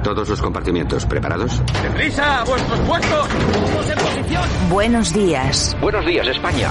A todos los compartimientos, ¿preparados? ¡Deprisa! ¡A vuestros puestos! ¡Todos en posición! Buenos días. Buenos días, España.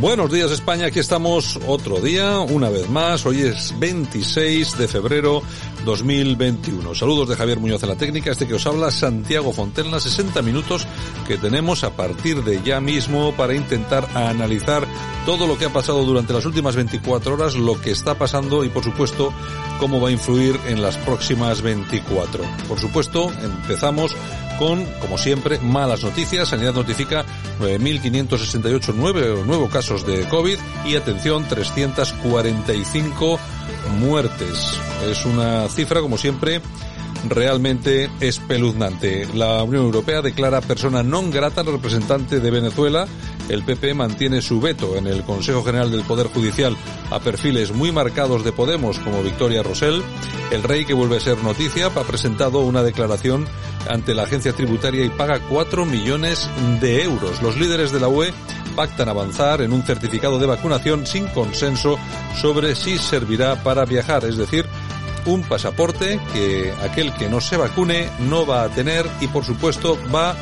Buenos días España, aquí estamos otro día, una vez más, hoy es 26 de febrero 2021. Saludos de Javier Muñoz en la técnica, este que os habla Santiago Fontenla, 60 minutos que tenemos a partir de ya mismo para intentar analizar todo lo que ha pasado durante las últimas 24 horas, lo que está pasando y por supuesto cómo va a influir en las próximas 24. Por supuesto, empezamos con, como siempre, malas noticias. Sanidad notifica 9.568 nuevos casos de COVID y, atención, 345 muertes. Es una cifra, como siempre, realmente espeluznante. La Unión Europea declara persona non grata al representante de Venezuela. El PP mantiene su veto en el Consejo General del Poder Judicial a perfiles muy marcados de Podemos como Victoria Rosell. El rey, que vuelve a ser noticia, ha presentado una declaración ante la agencia tributaria y paga 4 millones de euros. Los líderes de la UE pactan avanzar en un certificado de vacunación sin consenso sobre si servirá para viajar, es decir, un pasaporte que aquel que no se vacune no va a tener y por supuesto va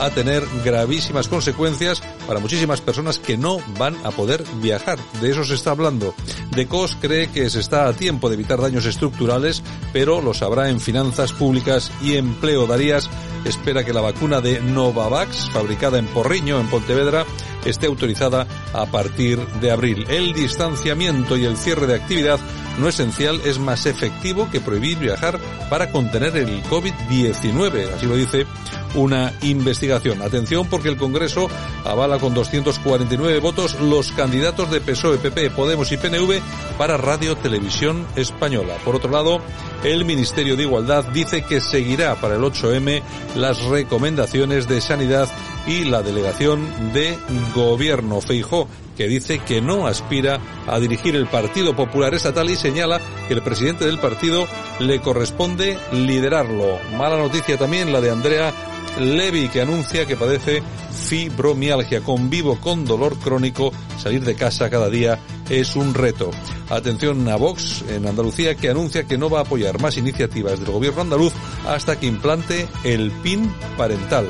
a tener gravísimas consecuencias para muchísimas personas que no van a poder viajar. De eso se está hablando. DECOS cree que se está a tiempo de evitar daños estructurales, pero lo sabrá en finanzas públicas y empleo. Darías espera que la vacuna de Novavax, fabricada en Porriño, en Pontevedra, esté autorizada a partir de abril. El distanciamiento y el cierre de actividad no esencial es más efectivo que prohibir viajar para contener el COVID-19. Así lo dice una investigación. Atención porque el Congreso avala con 249 votos los candidatos de PSOE, PP, Podemos y PNV para Radio Televisión Española. Por otro lado, el Ministerio de Igualdad dice que seguirá para el 8M las recomendaciones de sanidad y la delegación de gobierno. Feijó que dice que no aspira a dirigir el Partido Popular Estatal y señala que el presidente del partido le corresponde liderarlo. Mala noticia también la de Andrea Levy, que anuncia que padece fibromialgia. Convivo con dolor crónico, salir de casa cada día es un reto. Atención a Vox en Andalucía, que anuncia que no va a apoyar más iniciativas del gobierno andaluz hasta que implante el PIN parental.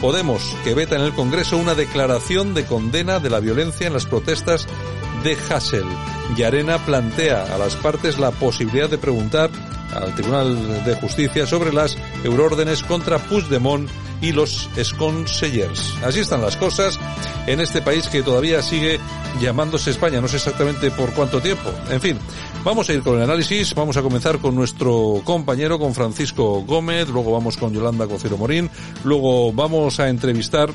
Podemos, que veta en el Congreso una declaración de condena de la violencia en las protestas de Hassel. Y Arena plantea a las partes la posibilidad de preguntar al Tribunal de Justicia sobre las euroórdenes contra Puigdemont y los Esconsellers. Así están las cosas en este país que todavía sigue llamándose España, no sé exactamente por cuánto tiempo. En fin, vamos a ir con el análisis, vamos a comenzar con nuestro compañero, con Francisco Gómez, luego vamos con Yolanda Cocero Morín, luego vamos a entrevistar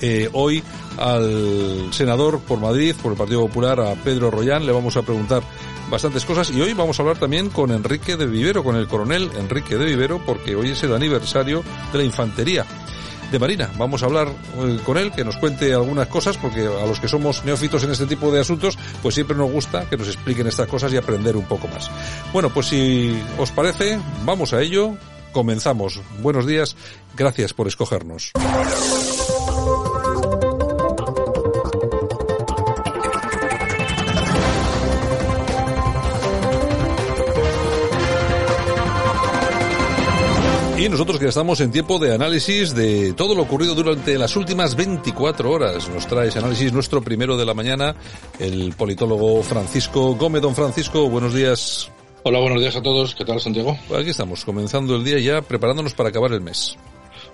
eh, hoy al senador por Madrid, por el Partido Popular, a Pedro Royán, le vamos a preguntar bastantes cosas y hoy vamos a hablar también con Enrique de Vivero, con el coronel Enrique de Vivero, porque hoy es el aniversario de la infantería de Marina. Vamos a hablar eh, con él, que nos cuente algunas cosas, porque a los que somos neófitos en este tipo de asuntos, pues siempre nos gusta que nos expliquen estas cosas y aprender un poco más. Bueno, pues si os parece, vamos a ello. Comenzamos. Buenos días. Gracias por escogernos. Nosotros que estamos en tiempo de análisis de todo lo ocurrido durante las últimas 24 horas. Nos trae ese análisis nuestro primero de la mañana, el politólogo Francisco Gómez. Don Francisco, buenos días. Hola, buenos días a todos. ¿Qué tal, Santiago? Aquí estamos, comenzando el día ya, preparándonos para acabar el mes.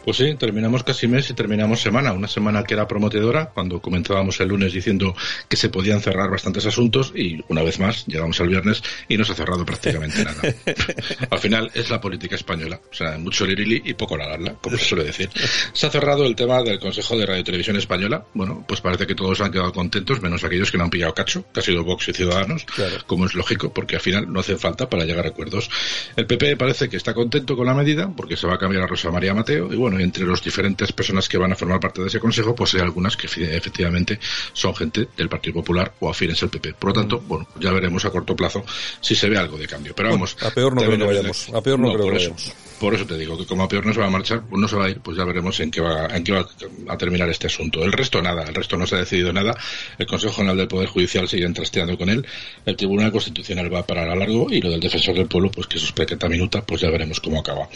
Pues sí, terminamos casi mes y terminamos semana. Una semana que era prometedora, cuando comenzábamos el lunes diciendo que se podían cerrar bastantes asuntos y una vez más llegamos al viernes y no se ha cerrado prácticamente nada. Al final es la política española. O sea, mucho lirili y poco la como se suele decir. Se ha cerrado el tema del Consejo de Radio Televisión Española. Bueno, pues parece que todos han quedado contentos, menos aquellos que no han pillado cacho, que ha sido Vox y Ciudadanos, como es lógico, porque al final no hace falta para llegar a acuerdos. El PP parece que está contento con la medida, porque se va a cambiar a Rosa María Mateo, y bueno, entre las diferentes personas que van a formar parte de ese consejo, pues hay algunas que efectivamente son gente del Partido Popular o afines al PP. Por lo tanto, bueno, ya veremos a corto plazo si se ve algo de cambio. Pero vamos. a peor no creo que vayamos. A peor no, creo que vayamos. Por eso te digo que como a peor no se va a marchar, pues no se va a ir, pues ya veremos en qué va, en qué va a terminar este asunto. El resto nada, el resto no se ha decidido nada. El Consejo General del Poder Judicial sigue trasteando con él. El Tribunal Constitucional va a parar a largo y lo del Defensor del Pueblo, pues que eso es minuta, pues ya veremos cómo acaba.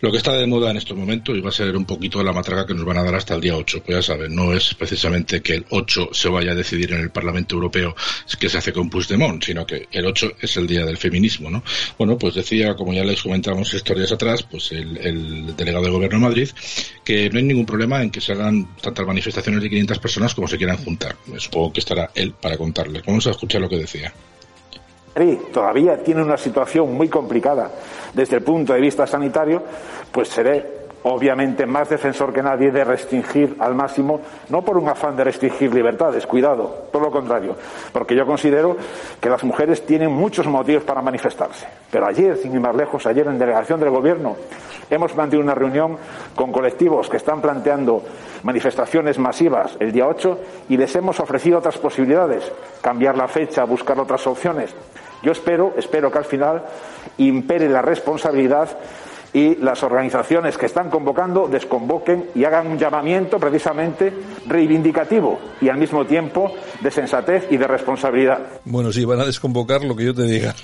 Lo que está de moda en estos momentos y va a ser un poquito la matraca que nos van a dar hasta el día 8. Pues ya saben, no es precisamente que el 8 se vaya a decidir en el Parlamento Europeo que se hace con Puigdemont, sino que el 8 es el día del feminismo, ¿no? Bueno, pues decía, como ya les comentamos historias atrás, pues el, delegado de gobierno de Madrid, que no hay ningún problema en que se hagan tantas manifestaciones de 500 personas como se quieran juntar. Supongo que estará él para contarles. Vamos a escuchar lo que decía. Todavía tiene una situación muy complicada desde el punto de vista sanitario, pues seré obviamente más defensor que nadie de restringir al máximo, no por un afán de restringir libertades, cuidado, todo lo contrario, porque yo considero que las mujeres tienen muchos motivos para manifestarse. Pero ayer, sin ir más lejos, ayer en delegación del Gobierno hemos mantenido una reunión con colectivos que están planteando manifestaciones masivas el día 8 y les hemos ofrecido otras posibilidades, cambiar la fecha, buscar otras opciones. Yo espero, espero que al final impere la responsabilidad y las organizaciones que están convocando desconvoquen y hagan un llamamiento precisamente reivindicativo y al mismo tiempo de sensatez y de responsabilidad. Bueno, sí, van a desconvocar lo que yo te diga.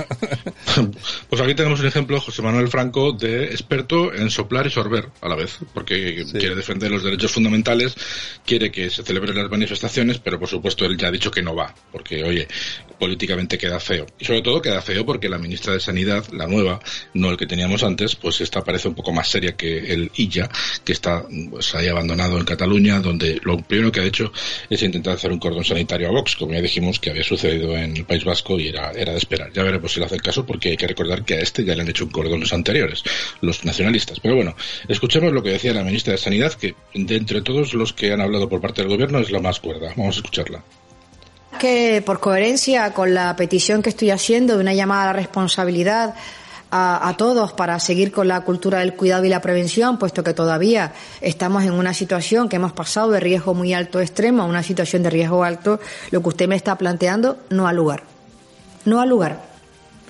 pues aquí tenemos un ejemplo, José Manuel Franco, de experto en soplar y sorber a la vez, porque quiere defender los derechos fundamentales, quiere que se celebren las manifestaciones, pero por supuesto él ya ha dicho que no va, porque oye, políticamente queda feo. Y sobre todo queda feo porque la ministra de Sanidad, la nueva, no el que teníamos antes, pues está parece un poco más seria que el IJA, que está pues, ahí abandonado en Cataluña, donde lo primero que ha hecho es intentar hacer un cordón sanitario a Vox, como ya dijimos que había sucedido en el País Vasco y era, era de esperar. Ya veremos si le hace el caso, porque hay que recordar que a este ya le han hecho un cordón los anteriores, los nacionalistas. Pero bueno, escuchemos lo que decía la ministra de Sanidad, que de entre todos los que han hablado por parte del gobierno es la más cuerda. Vamos a escucharla que por coherencia con la petición que estoy haciendo de una llamada a la responsabilidad a, todos para seguir con la cultura del cuidado y la prevención, puesto que todavía estamos en una situación que hemos pasado de riesgo muy alto extremo a una situación de riesgo alto, lo que usted me está planteando no ha lugar. No ha lugar.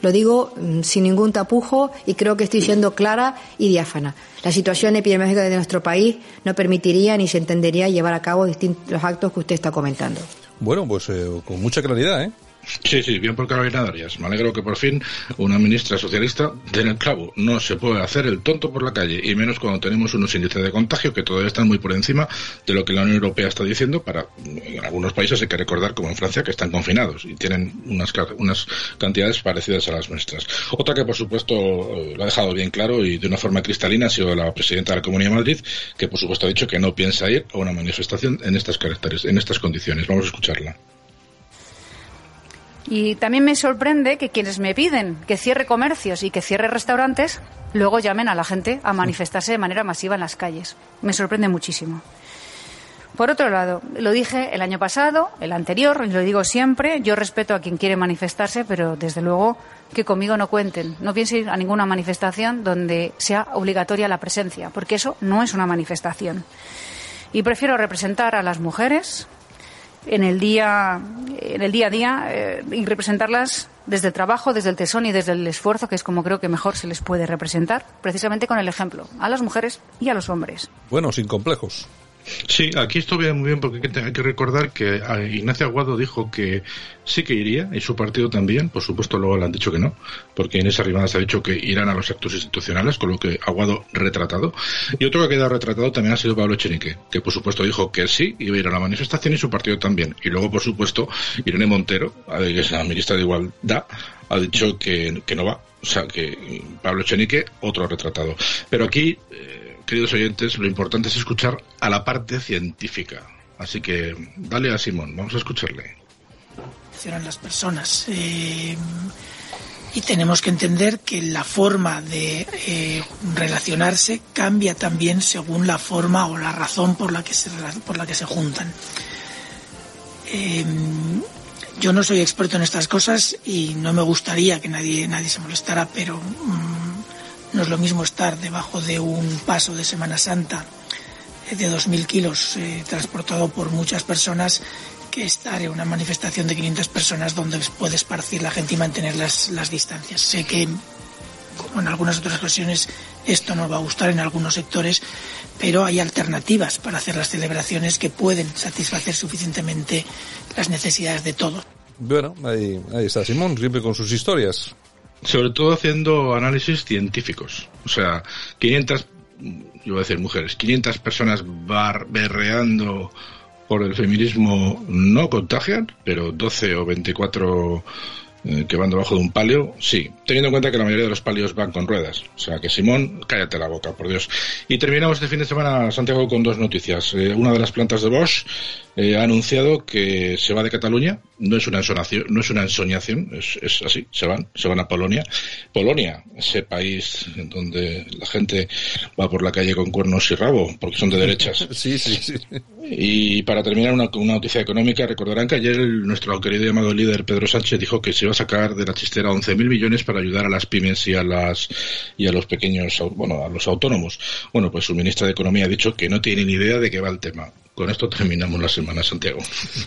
Lo digo mm, sin ningún tapujo y creo que estoy siendo clara y diáfana. La situación epidemiológica de nuestro país no permitiría ni se entendería llevar a cabo distintos actos que usted está comentando. Bueno, pues eh, con mucha claridad, ¿eh? Sí, sí, bien por Carolina Darias. Me alegro que por fin una ministra socialista den el clavo. No se puede hacer el tonto por la calle, y menos cuando tenemos unos índices de contagio que todavía están muy por encima de lo que la Unión Europea está diciendo. Para en algunos países hay que recordar, como en Francia, que están confinados y tienen unas, unas cantidades parecidas a las nuestras. Otra que, por supuesto, eh, lo ha dejado bien claro y de una forma cristalina ha sido la presidenta de la Comunidad de Madrid, que, por supuesto, ha dicho que no piensa ir a una manifestación en estas caracteres, en estas condiciones. Vamos a escucharla. Y también me sorprende que quienes me piden que cierre comercios y que cierre restaurantes, luego llamen a la gente a manifestarse de manera masiva en las calles. Me sorprende muchísimo. Por otro lado, lo dije el año pasado, el anterior, y lo digo siempre, yo respeto a quien quiere manifestarse, pero desde luego que conmigo no cuenten. No piensen ir a ninguna manifestación donde sea obligatoria la presencia, porque eso no es una manifestación. Y prefiero representar a las mujeres, en el día, en el día a día eh, y representarlas desde el trabajo, desde el tesón y desde el esfuerzo, que es como creo que mejor se les puede representar, precisamente con el ejemplo, a las mujeres y a los hombres. Bueno, sin complejos. Sí, aquí esto viene muy bien porque hay que recordar que Ignacio Aguado dijo que sí que iría y su partido también. Por supuesto, luego le han dicho que no, porque Inés Arrimadas ha dicho que irán a los actos institucionales, con lo que Aguado retratado. Y otro que ha quedado retratado también ha sido Pablo Echenique, que por supuesto dijo que sí iba a ir a la manifestación y su partido también. Y luego, por supuesto, Irene Montero, que es la ministra de Igualdad, ha dicho que, no va. O sea, que Pablo Echenique, otro retratado. Pero aquí. Eh, queridos oyentes, lo importante es escuchar a la parte científica. Así que dale a Simón, vamos a escucharle. las personas. Eh, y tenemos que entender que la forma de eh, relacionarse cambia también según la forma o la razón por la que se, por la que se juntan. Eh, yo no soy experto en estas cosas y no me gustaría que nadie, nadie se molestara, pero mm, no es lo mismo estar debajo de un paso de Semana Santa eh, de 2.000 kilos eh, transportado por muchas personas que estar en una manifestación de 500 personas donde puede esparcir la gente y mantener las, las distancias. Sé que, como en algunas otras ocasiones, esto no va a gustar en algunos sectores, pero hay alternativas para hacer las celebraciones que pueden satisfacer suficientemente las necesidades de todos. Bueno, ahí, ahí está Simón, siempre con sus historias sobre todo haciendo análisis científicos. O sea, 500, yo voy a decir mujeres, 500 personas bar berreando por el feminismo no contagian, pero 12 o 24 eh, que van debajo de un palio, sí. Teniendo en cuenta que la mayoría de los palios van con ruedas. O sea que Simón, cállate la boca, por Dios. Y terminamos este fin de semana, Santiago, con dos noticias. Eh, una de las plantas de Bosch eh, ha anunciado que se va de Cataluña. No es una ensonación, no es una ensoñación, es, es, así, se van, se van a Polonia. Polonia, ese país en donde la gente va por la calle con cuernos y rabo, porque son de derechas. sí, sí, sí. Y para terminar, una, una noticia económica, recordarán que ayer nuestro querido llamado líder Pedro Sánchez dijo que se iba a sacar de la chistera 11.000 millones para ayudar a las pymes y a las y a los pequeños, bueno, a los autónomos. Bueno, pues su ministra de Economía ha dicho que no tiene ni idea de qué va el tema. Con esto terminamos la semana, Santiago.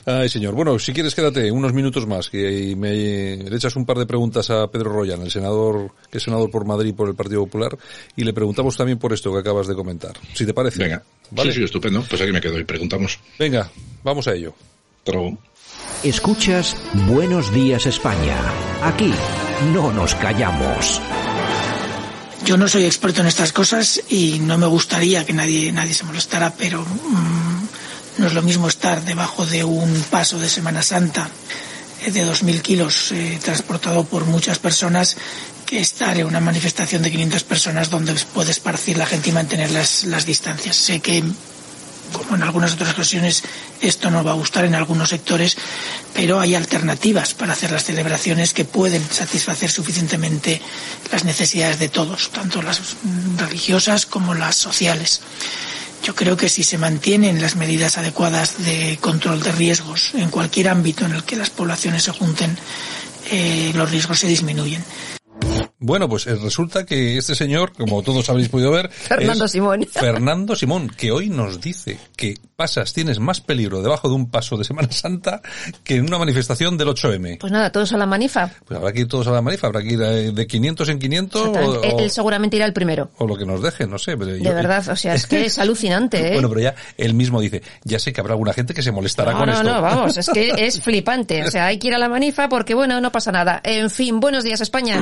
Ay, señor. Bueno, si quieres, quédate unos minutos más, que me le echas un par de preguntas a Pedro Royan, el senador, que es senador por Madrid por el Partido Popular, y le preguntamos también por esto que acabas de comentar. Si te parece. Venga. ¿Vale? Sí, sí, estupendo. Pues aquí me quedo y preguntamos. Venga, vamos a ello. Escuchas Buenos Días España. Aquí no nos callamos. Yo no soy experto en estas cosas y no me gustaría que nadie, nadie se molestara, pero mm, no es lo mismo estar debajo de un paso de Semana Santa eh, de 2.000 kilos eh, transportado por muchas personas que estar en una manifestación de 500 personas donde puede esparcir la gente y mantener las, las distancias. Sé que, como en algunas otras ocasiones, esto no va a gustar en algunos sectores, pero hay alternativas para hacer las celebraciones que pueden satisfacer suficientemente las necesidades de todos, tanto las religiosas como las sociales. Yo creo que si se mantienen las medidas adecuadas de control de riesgos en cualquier ámbito en el que las poblaciones se junten, eh, los riesgos se disminuyen. Bueno, pues eh, resulta que este señor, como todos habéis podido ver, Fernando Simón. Fernando Simón, que hoy nos dice que pasas, tienes más peligro debajo de un paso de Semana Santa que en una manifestación del 8M. Pues nada, todos a la manifa. Pues habrá que ir todos a la manifa, habrá que ir eh, de 500 en 500. O, él, seguramente irá el primero. O lo que nos deje, no sé. de verdad, o sea, es que es alucinante, ¿eh? Bueno, pero ya él mismo dice, ya sé que habrá alguna gente que se molestará con esto. No, no, vamos, es que es flipante. O sea, hay que ir a la manifa porque, bueno, no pasa nada. En fin, buenos días, España.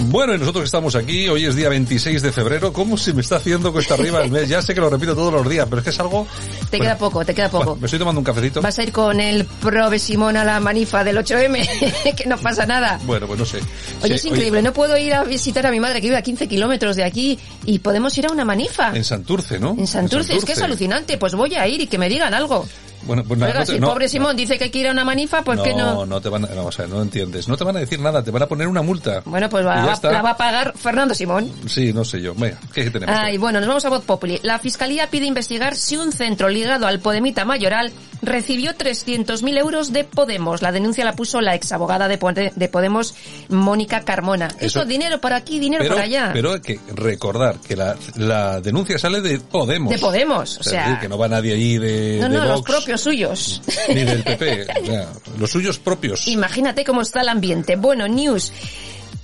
Bueno, y nosotros estamos aquí, hoy es día 26 de febrero, ¿cómo se me está haciendo cuesta arriba el mes? Ya sé que lo repito todos los días, pero es que es algo... Te queda poco, te queda poco. me estoy tomando un cafecito. Vas a ir con el Prove Simón a la manifa del 8M, que no pasa nada. Bueno, pues no sé. Oye, es increíble, no puedo ir a visitar a mi madre que vive a 15 kilómetros de aquí y podemos ir a una manifa. En Santurce, ¿no? En Santurce, es que es alucinante, pues voy a ir y que me digan algo. Bueno, pues nada, no te- si no- pobre Simón dice que ir a una manifa, pues que no. no te van a, vamos a ver, no entiendes. No te van a decir nada, te van a poner una multa. Bueno, pues va- la va a pagar Fernando Simón. Sí, no sé yo. Venga, ¿qué tenemos? Ay, bueno, nos vamos a Voz Populi. La Fiscalía pide investigar si un centro ligado al Podemita Mayoral recibió 300.000 euros de Podemos. La denuncia la puso la exabogada de, de Podemos, Mónica Carmona. Eso- Eso, dinero por aquí, dinero por allá. pero hay que recordar que la, la denuncia sale de Podemos. De Podemos, o Es sea- decir, que no va nadie allí de, no, de no, los propios suyos. ni del PP. o sea, los suyos propios. Imagínate cómo está el ambiente. Bueno, news.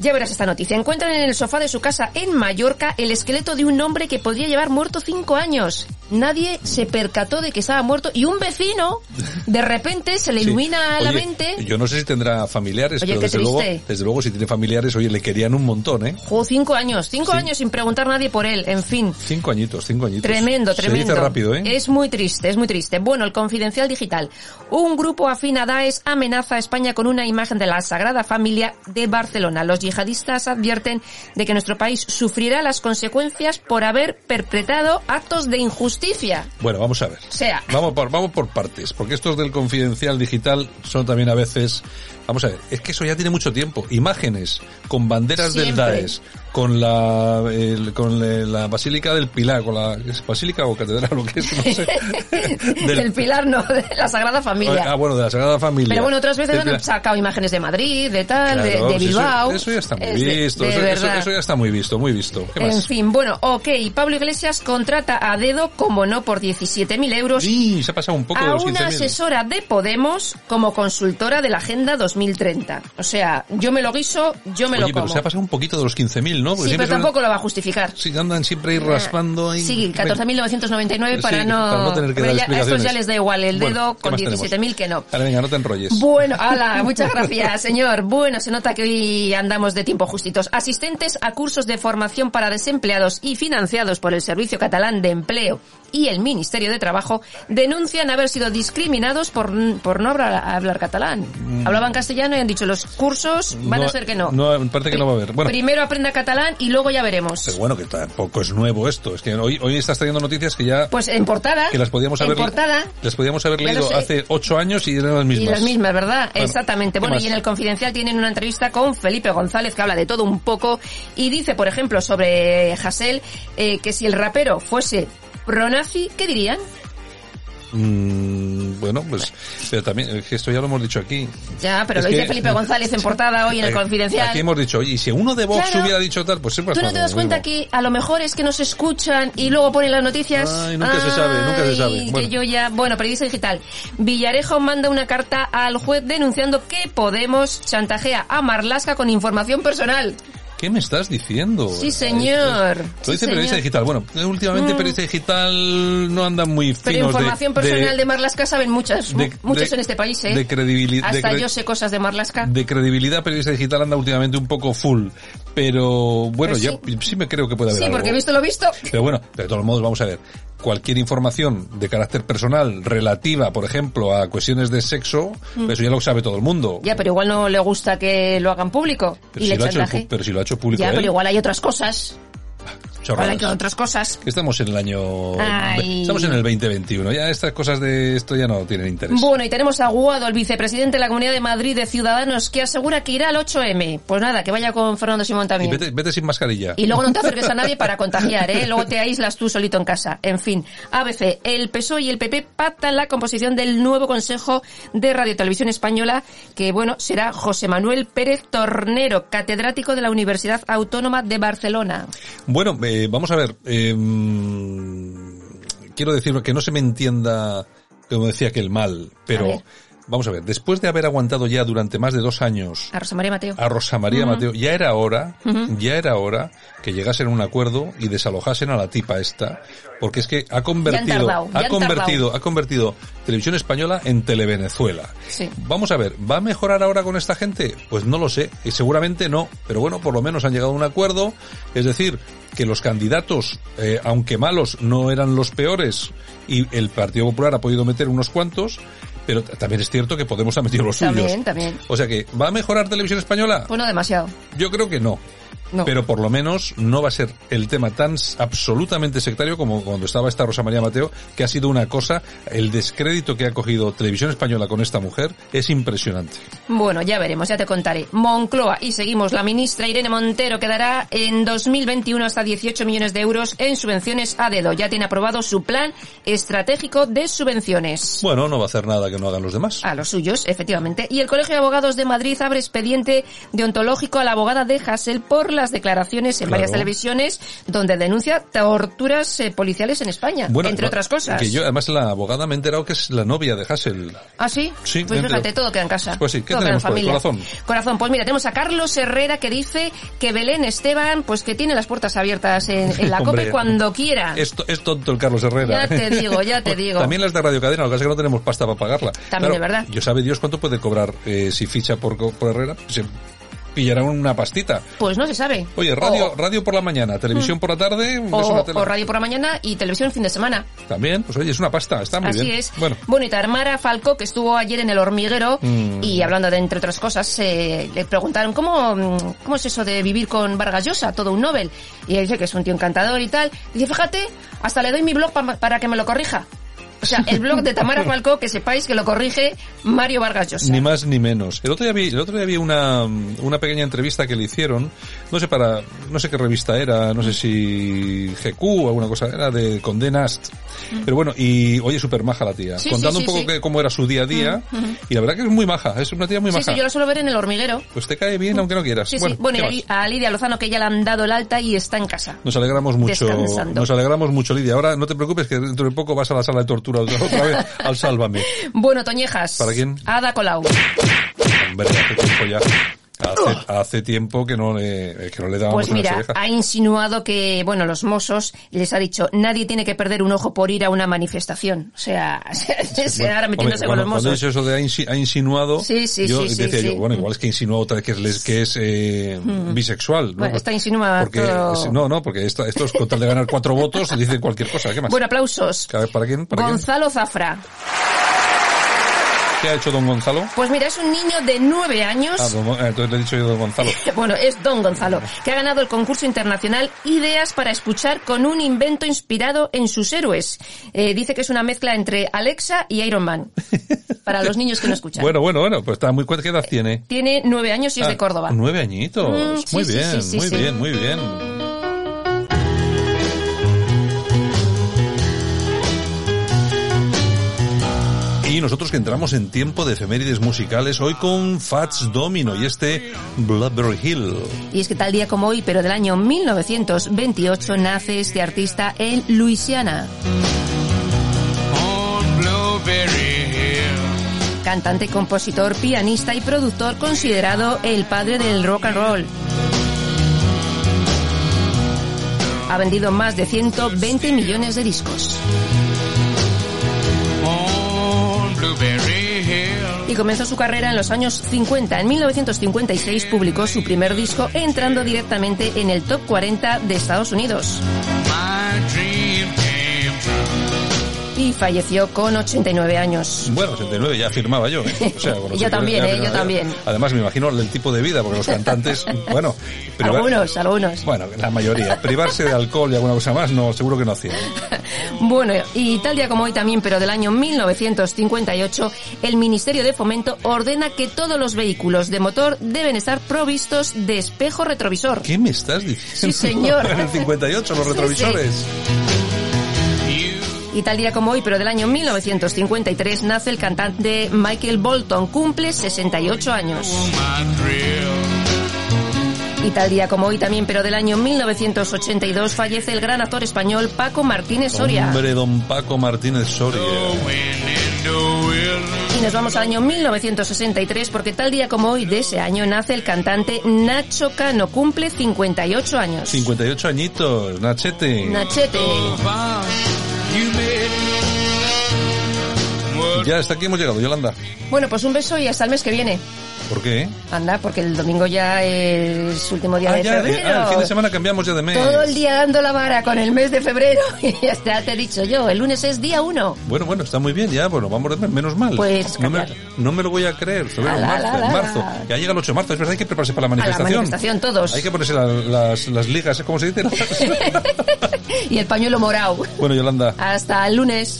Ya verás esta noticia. Encuentran en el sofá de su casa en Mallorca el esqueleto de un hombre que podría llevar muerto cinco años. Nadie se percató de que estaba muerto y un vecino de repente se le Sí. ilumina la Oye, mente. Yo no sé si tendrá familiares, Oye, pero desde luego, desde luego si tiene familiares, oye, le querían un montón, ¿eh? Jo, cinco años, cinco Sí. años sin preguntar a nadie por él. En fin. Cinco añitos, cinco añitos. Tremendo, Se tremendo. dice rápido, ¿eh? Es muy triste, es muy triste. Bueno, el Confidencial Digital. Un grupo afín a Daesh amenaza a España con una imagen de la Sagrada Familia de Barcelona. Los yihadistas advierten de que nuestro país sufrirá las consecuencias por haber perpetrado actos de injusticia. Bueno, vamos a ver. O sea, Vamos por, vamos por partes, porque estos del confidencial digital son también a veces... Vamos a ver, es que eso ya tiene mucho tiempo. Imágenes con banderas del Siempre. Daesh, con la el- con le- la Basílica del Pilar, con la ¿es Basílica o Catedral o qué es, no sé. Del- el Pilar no, de la Sagrada Familia. Ah, bueno, de la Sagrada Familia. Pero bueno, otras veces Del han sacado imágenes de Madrid, de tal, de- Claro, de, eso- Bilbao. Eso, ya está muy Es de- visto, de eso, eso- eso ya está muy visto, muy visto. ¿Qué más? En fin, bueno, ok, Pablo Iglesias contrata a dedo, como no, por 17.000 euros Sí, se ha pasado un poco de a los una 15.000. asesora de Podemos como consultora de la Agenda 2030. O sea, yo me lo guiso, yo me Oye, lo pero como. se ha pasado un poquito de los 15.000, ¿no? Porque sí, pero tampoco lo va a justificar. Sí, andan siempre ahí raspando ahí. Sí, 14.999 para, Sí, no... para no tener que Pero dar ya- a estos ya les da igual el Bueno, dedo ¿qué con más tenemos? 17.000 que no. Ahora venga, no te enrolles. Bueno, ala, muchas gracias, señor. Bueno, se nota que hoy andamos de tiempo justitos. Asistentes a cursos de formación para desempleados y financiados por el Servicio Catalán de Empleo y el Ministerio de Trabajo denuncian haber sido discriminados por, por no hablar, hablar catalán. Hablaban castellano y han dicho los cursos van. No, a ser que no. No, parece que no va a haber. Bueno, Primero aprenda catalán y luego ya veremos. pero bueno, que tampoco es nuevo esto. Es que hoy, hoy estás trayendo noticias que ya... Pues en portada. que las podíamos en haber, portada. las podíamos haber leído hace ocho años y eran las mismas. Y las mismas, ¿verdad? Bueno, Exactamente. ¿qué Bueno, más? y en el Confidencial tienen una entrevista con Felipe González que habla de todo un poco y dice, por ejemplo, sobre Hassel, eh, que si el rapero fuese pronazi, ¿qué dirían? Mm, bueno, pues, pero también, esto ya lo hemos dicho aquí. Ya, pero Es lo dice que- Felipe González en portada hoy en el Eh, Confidencial. Aquí hemos dicho, oye, y si uno de Vox Claro. hubiera dicho tal, pues siempre ¿Tú no te das cuenta mismo. que a lo mejor es que nos escuchan y luego ponen las noticias? Ay, nunca se sabe, nunca se sabe. Bueno. que yo ya... Bueno, periodista digital. Villarejo manda una carta al juez denunciando que Podemos chantajea a Marlasca con información personal. ¿Qué me estás diciendo? Sí, señor. Lo Sí, dice periodista señor. digital. Bueno, últimamente Mm. periodista digital no andan muy Pero finos de- información personal de, Marlaska saben muchas, de- muchos de- en este país, ¿eh? de credibilidad- Hasta de yo sé cosas de Marlaska. de credibilidad periodista digital anda últimamente un poco full. Pero bueno, Pues yo sí me creo que puede haber Sí, porque he algo. visto lo visto. Pero bueno, de todos modos, vamos a ver. Cualquier información de carácter personal relativa, por ejemplo, a cuestiones de sexo, Mm. eso ya lo sabe todo el mundo. Ya, pero igual no le gusta que lo hagan público Pero, y si le lo ha hecho, pero si lo ha hecho público Ya, él, pero igual hay otras cosas. Chorradas. Otras cosas. Estamos en el año... Ay. Estamos en el 2021. Ya estas cosas de esto ya no tienen interés. Bueno, y tenemos a Guado, el vicepresidente de la Comunidad de Madrid de Ciudadanos, que asegura que irá al 8M. Pues nada, que vaya con Fernando Simón Y también. vete, vete sin mascarilla. Y luego no te acerques a nadie para contagiar, ¿eh? Luego te aíslas tú solito en casa. En fin, ABC, el PSOE y el PP pactan la composición del nuevo Consejo de Radio Televisión Española, que, bueno, será José Manuel Pérez Tornero, catedrático de la Universidad Autónoma de Barcelona. Bueno, eh, vamos a ver. eh, quiero decir que no se me entienda, como decía que el mal, pero. Vamos a ver. Después de haber aguantado ya durante más de dos años A Rosa María Mateo. a Rosa María. Mateo, ya era hora, ya era hora que llegasen a un acuerdo y desalojasen a la tipa esta, porque es que ha convertido, tardado, ha convertido, ha convertido Televisión Española en Televenezuela. Sí. Vamos a ver, ¿va a mejorar ahora con esta gente? Pues no lo sé, y seguramente no, pero bueno, por lo menos han llegado a un acuerdo, es decir, que los candidatos, eh, aunque malos, no eran los peores, y el Partido Popular ha podido meter unos cuantos, pero también es cierto que Podemos ha metido los suyos. También, también. O sea que, ¿va a mejorar Televisión Española? Pues no demasiado. Yo creo que no. No. pero por lo menos no va a ser el tema tan absolutamente sectario como cuando estaba esta Rosa María Mateo, que ha sido una cosa, el descrédito que ha cogido Televisión Española con esta mujer es impresionante. Bueno, ya veremos, ya te contaré. Moncloa, y seguimos, la ministra Irene Montero quedará en 2021 hasta 18 millones de euros en subvenciones a dedo. Ya tiene aprobado su plan estratégico de subvenciones. Bueno, no va a hacer nada que no hagan los demás. A los suyos, efectivamente. Y el Colegio de Abogados de Madrid abre expediente deontológico a la abogada de Hassel por las declaraciones en Claro. varias televisiones donde denuncia torturas eh, policiales en España, entre otras cosas. Que yo, además, la abogada me he enterado que es la novia de Hassel. ¿Ah, sí? Sí, Pues fíjate, todo queda en casa. Pues sí, ¿qué Todo en tenemos ahí? familia. Corazón. Corazón, pues mira, tenemos a Carlos Herrera que dice que Belén Esteban, pues que tiene las puertas abiertas en, en la Hombre, COPE cuando quiera. Es, es tonto el Carlos Herrera. Ya te digo, ya te digo. También las de Radio Cadena, lo que pasa es que no tenemos pasta para pagarla. También de verdad. Yo sabe Dios cuánto puede cobrar eh, si ficha por, por Herrera. Pillará una pastita. Pues no se sabe. Oye, radio, O- radio por la mañana, televisión Mm. por la tarde, es o, una tela. o radio por la mañana y televisión fin de semana. También, pues oye, es una pasta, está muy Así bien. es. Bueno, y Tamara Falco, que estuvo ayer en el hormiguero Mm. y hablando de, entre otras cosas, eh, le preguntaron ¿cómo, mm, cómo es eso de vivir con Vargas Llosa, todo un Nobel. Y él dice que es un tío encantador y tal. Dice, fíjate, hasta le doy mi blog pa- para que me lo corrija. O sea, el blog de Tamara Falco, que sepáis que lo corrige Mario Vargas Llosa. ni más ni menos. El otro día vi, el otro día vi una, una pequeña entrevista que le hicieron, no sé para, no sé qué revista era, no sé si GQ o alguna cosa, era de Condenast. Pero bueno, y oye, súper maja la tía, Mm. Sí, contando sí, un sí, poco sí. que, cómo era su día a día, Ujú, ujú. y la verdad que es muy maja, es una tía muy maja. sí, yo la suelo ver en el hormiguero. Pues te cae bien aunque no quieras. Sí, bueno, sí. Bueno, ¿qué y a a Lidia Lozano, que ya le han dado el alta y está en casa. Nos alegramos mucho, nos alegramos mucho, Lidia. Ahora no te preocupes que dentro de poco vas a la sala de tortura otra, otra vez al Sálvame. Bueno, Toñejas. ¿Para quién? Ada Colau. Hombre, hace tiempo ya. Hace, hace tiempo que no le, que no le dábamos Pues mira, ha insinuado que, bueno, los mozos les ha dicho, nadie tiene que perder un ojo por ir a una manifestación. O sea, se Bueno, ahora metiéndose hombre, con cuando- los Cuando mozos. dice eso de ha, insi- ha insinuado, Sí, sí, yo sí, decía yo, bueno, igual es que insinuado otra vez que es, que es eh, Mm. bisexual. ¿no? Bueno, está insinuado. Porque, no, no, porque esto, esto es con tal de ganar cuatro votos, dicen cualquier cosa. ¿Qué más? Bueno, aplausos. ¿Para quién? ¿Para quién? Gonzalo Zafra. ¿Qué ha hecho don Gonzalo? Pues mira, es un niño de nueve años. Ah, don eh, entonces le he dicho yo don Gonzalo. Bueno, es Don Gonzalo, que ha ganado el concurso internacional Ideas para escuchar con un invento inspirado en sus héroes. Eh, dice que es una mezcla entre Alexa y Iron Man. Para los niños que no escuchan. Bueno, bueno, bueno, pues está muy cuenta qué edad tiene. Tiene nueve años y es Ah, de Córdoba. Nueve añitos. Mm, muy sí, bien, sí, sí, muy bien, muy bien. Y nosotros que entramos en tiempo de efemérides musicales hoy con Fats Domino y este Blueberry Hill. Y es que tal día como hoy, pero del año 1928, nace este artista en Luisiana. Cantante, compositor, pianista y productor considerado el padre del rock and roll. Ha vendido más de 120 millones de discos. Y comenzó su carrera en los años 50. En 1956 publicó su primer disco entrando directamente en el top 40 de Estados Unidos. Y falleció con 89 años. Bueno, 69 ya firmaba yo. ¿eh? O sea, con los Yo 69 también, ¿eh? Yo también. Además, me imagino el tipo de vida, porque los cantantes, bueno, Algunos, algunos. Bueno, la mayoría. Privarse de alcohol y alguna cosa más, no, seguro que no hacían. Bueno, y tal día como hoy también, pero del año 1958, el Ministerio de Fomento ordena que todos los vehículos de motor deben estar provistos de espejo retrovisor. ¿Qué me estás diciendo? Sí, señor. En el 58, los Sí, retrovisores. Y tal día como hoy, pero del año 1953, nace el cantante Michael Bolton. Cumple 68 años. Y tal día como hoy también, pero del año 1982, fallece el gran actor español Paco Martínez Soria. Hombre, don Paco Martínez Soria. Y nos vamos al año 1963 porque tal día como hoy de ese año nace el cantante Nacho Cano. Cumple 58 años. 58 añitos, Nachete. Nachete. Ya hasta aquí hemos llegado, Yolanda. Bueno, pues un beso y hasta el mes que viene. ¿Por qué? Anda, porque el domingo ya es último día Ah, de ya, febrero. eh, ah, el fin de semana cambiamos ya de mes. Todo el día dando la vara con el mes de febrero y ya está, te he dicho yo, el lunes es día uno. Bueno, bueno, está muy bien, ya, bueno, vamos de mes, menos mal. Pues no me, cambiar. no me lo voy a creer, febrero, Ala, marzo, ala, ala. marzo. Ya llega el 8 de marzo, es verdad, hay que prepararse para la A la manifestación. manifestación, todos. Hay que ponerse la- las, las ligas, ¿eh? ¿cómo se dice? Y el pañuelo morado. bueno, Yolanda. Hasta el lunes.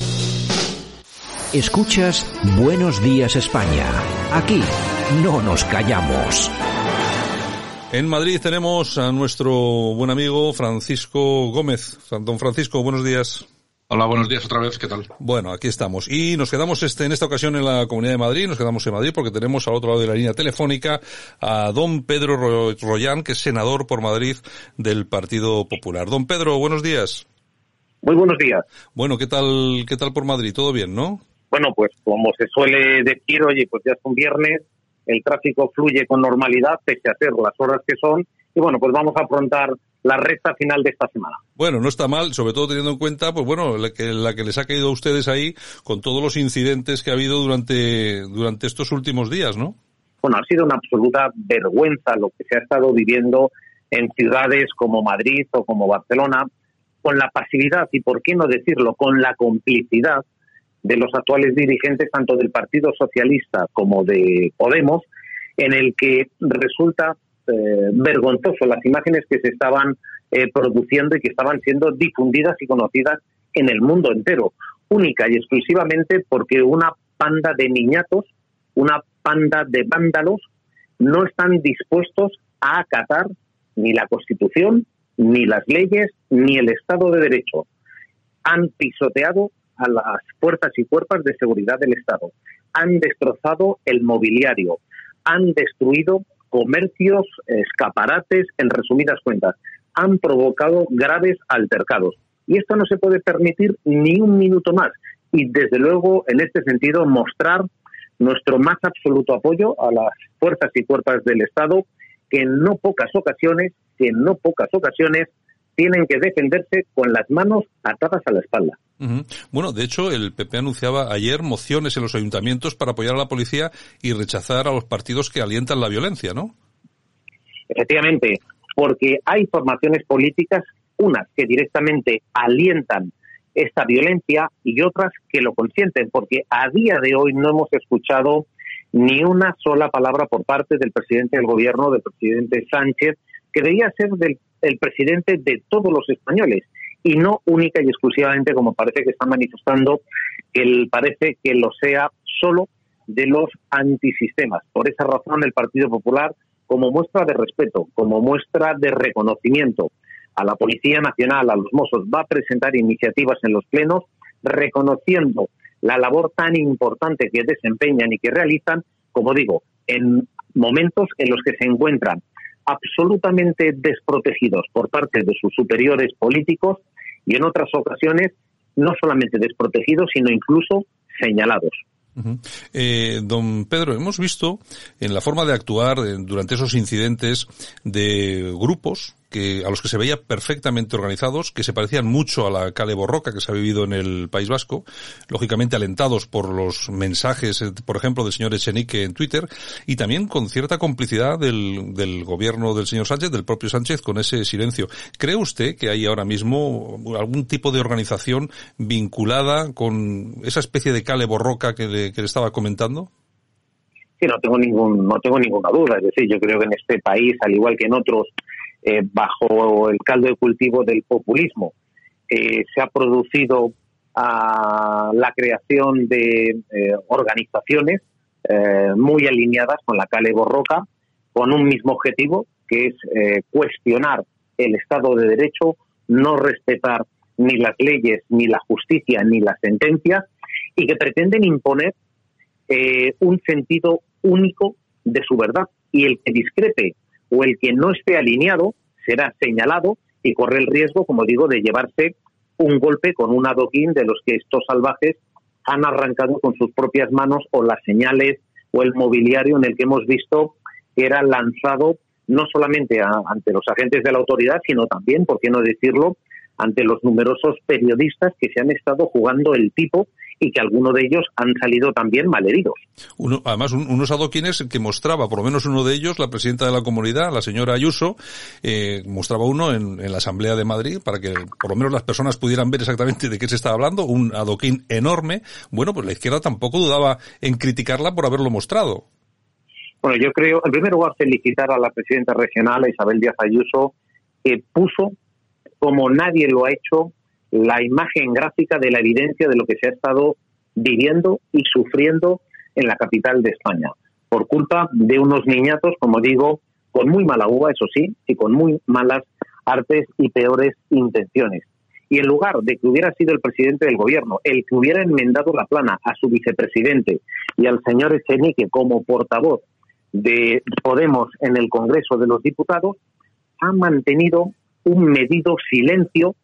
Escuchas Buenos Días España. Aquí no nos callamos. En Madrid tenemos a nuestro buen amigo Francisco Gómez. Don Francisco, buenos días. Hola, buenos días otra vez, ¿qué tal? Bueno, aquí estamos. Y nos quedamos este, en esta ocasión en la Comunidad de Madrid, nos quedamos en Madrid porque tenemos al otro lado de la línea telefónica a don Pedro Ro- Royán, que es senador por Madrid del Partido Popular. Don Pedro, buenos días. Muy buenos días. Bueno, ¿qué tal, qué tal por Madrid? ¿Todo bien, no? Bueno, pues como se suele decir, oye, pues ya es un viernes, el tráfico fluye con normalidad, pese a ser las horas que son, y bueno, pues vamos a afrontar la recta final de esta semana. Bueno, no está mal, sobre todo teniendo en cuenta, pues bueno, la que, la que les ha caído a ustedes ahí con todos los incidentes que ha habido durante, durante estos últimos días, ¿no? Bueno, ha sido una absoluta vergüenza lo que se ha estado viviendo en ciudades como Madrid o como Barcelona, con la pasividad y, por qué no decirlo, con la complicidad de los actuales dirigentes tanto del Partido Socialista como de Podemos, en el que resulta eh, vergonzoso las imágenes que se estaban eh, produciendo y que estaban siendo difundidas y conocidas en el mundo entero, única y exclusivamente porque una panda de niñatos, una panda de vándalos, no están dispuestos a acatar ni la Constitución, ni las leyes, ni el Estado de Derecho. Han pisoteado a las fuerzas y cuerpos de seguridad del Estado. Han destrozado el mobiliario. Han destruido comercios, escaparates, en resumidas cuentas. Han provocado graves altercados. Y esto no se puede permitir ni un minuto más. Y desde luego, en este sentido, mostrar nuestro más absoluto apoyo a las fuerzas y cuerpos del Estado que en no pocas ocasiones, que en no pocas ocasiones tienen que defenderse con las manos atadas a la espalda. Bueno, de hecho, el PP anunciaba ayer mociones en los ayuntamientos para apoyar a la policía y rechazar a los partidos que alientan la violencia, ¿no? Efectivamente, porque hay formaciones políticas, unas que directamente alientan esta violencia y otras que lo consienten, porque a día de hoy no hemos escuchado ni una sola palabra por parte del presidente del gobierno, del presidente Sánchez, que debía ser del el presidente de todos los españoles y no única y exclusivamente como parece que está manifestando él parece que lo sea solo de los antisistemas. Por esa razón el Partido Popular, como muestra de respeto, como muestra de reconocimiento a la Policía Nacional, a los Mossos, va a presentar iniciativas en los plenos reconociendo la labor tan importante que desempeñan y que realizan, como digo, en momentos en los que se encuentran absolutamente desprotegidos por parte de sus superiores políticos y en otras ocasiones no solamente desprotegidos, sino incluso señalados. Eh, don Pedro, hemos visto en la forma de actuar eh, durante esos incidentes de grupos que a los que se veía perfectamente organizados, que se parecían mucho a la Cale Borroca que se ha vivido en el País Vasco, lógicamente alentados por los mensajes, eh, por ejemplo, del señor Echenique en Twitter, y también con cierta complicidad del, del gobierno del señor Sánchez, del propio Sánchez, con ese silencio. ¿Cree usted que hay ahora mismo algún tipo de organización vinculada con esa especie de Cale Borroca que le, que le estaba comentando? Sí, no tengo ningún, no tengo ninguna duda. Es decir, yo creo que en este país, al igual que en otros, eh, bajo el caldo de cultivo del populismo, eh, se ha producido ah, la creación de eh, organizaciones eh, muy alineadas con la Cale Borroca, con un mismo objetivo, que es eh, cuestionar el Estado de Derecho, no respetar ni las leyes, ni la justicia, ni las sentencias, y que pretenden imponer un sentido único de su verdad. Y el que discrepe o el que no esté alineado será señalado y corre el riesgo, como digo, de llevarse un golpe con un adoquín de los que estos salvajes han arrancado con sus propias manos o las señales o el mobiliario en el que hemos visto que era lanzado no solamente a- ante los agentes de la autoridad, sino también, por qué no decirlo, ante los numerosos periodistas que se han estado jugando el tipo y que algunos de ellos han salido también malheridos. Uno, además, unos adoquines que mostraba, por lo menos uno de ellos, la presidenta de la comunidad, la señora Ayuso, eh, mostraba uno en, en, la Asamblea de Madrid para que por lo menos las personas pudieran ver exactamente de qué se estaba hablando, un adoquín enorme. Bueno, pues la izquierda tampoco dudaba en criticarla por haberlo mostrado. Bueno, yo creo, en primer lugar, felicitar a la presidenta regional, a Isabel Díaz Ayuso, que puso, como nadie lo ha hecho, la imagen gráfica de la evidencia de lo que se ha estado viviendo y sufriendo en la capital de España, por culpa de unos niñatos, como digo, con muy mala uva, eso sí, y con muy malas artes y peores intenciones. Y en lugar de que hubiera sido el presidente del gobierno el que hubiera enmendado la plana a su vicepresidente y al señor Echenique como portavoz de Podemos en el Congreso de los Diputados, ha mantenido un medido silencio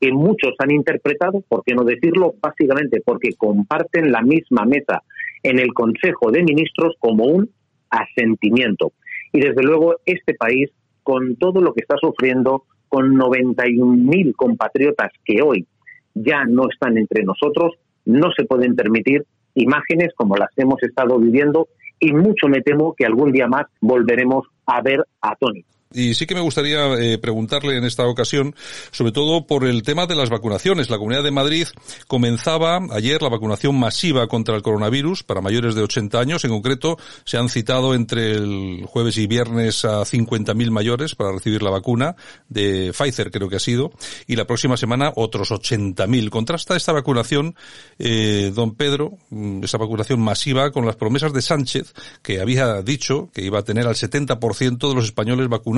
que muchos han interpretado, por qué no decirlo, básicamente porque comparten la misma meta en el Consejo de Ministros como un asentimiento. Y desde luego este país, con todo lo que está sufriendo, con 91.000 compatriotas que hoy ya no están entre nosotros, no se pueden permitir imágenes como las hemos estado viviendo y mucho me temo que algún día más volveremos a ver a Tony. Y sí que me gustaría eh, preguntarle en esta ocasión, sobre todo por el tema de las vacunaciones. La Comunidad de Madrid comenzaba ayer la vacunación masiva contra el coronavirus para mayores de 80 años. En concreto, se han citado entre el jueves y viernes a 50.000 mayores para recibir la vacuna de Pfizer, creo que ha sido, y la próxima semana otros 80.000. Contrasta esta vacunación, eh, don Pedro, mm, esa vacunación masiva con las promesas de Sánchez, que había dicho que iba a tener al 70% de los españoles vacunados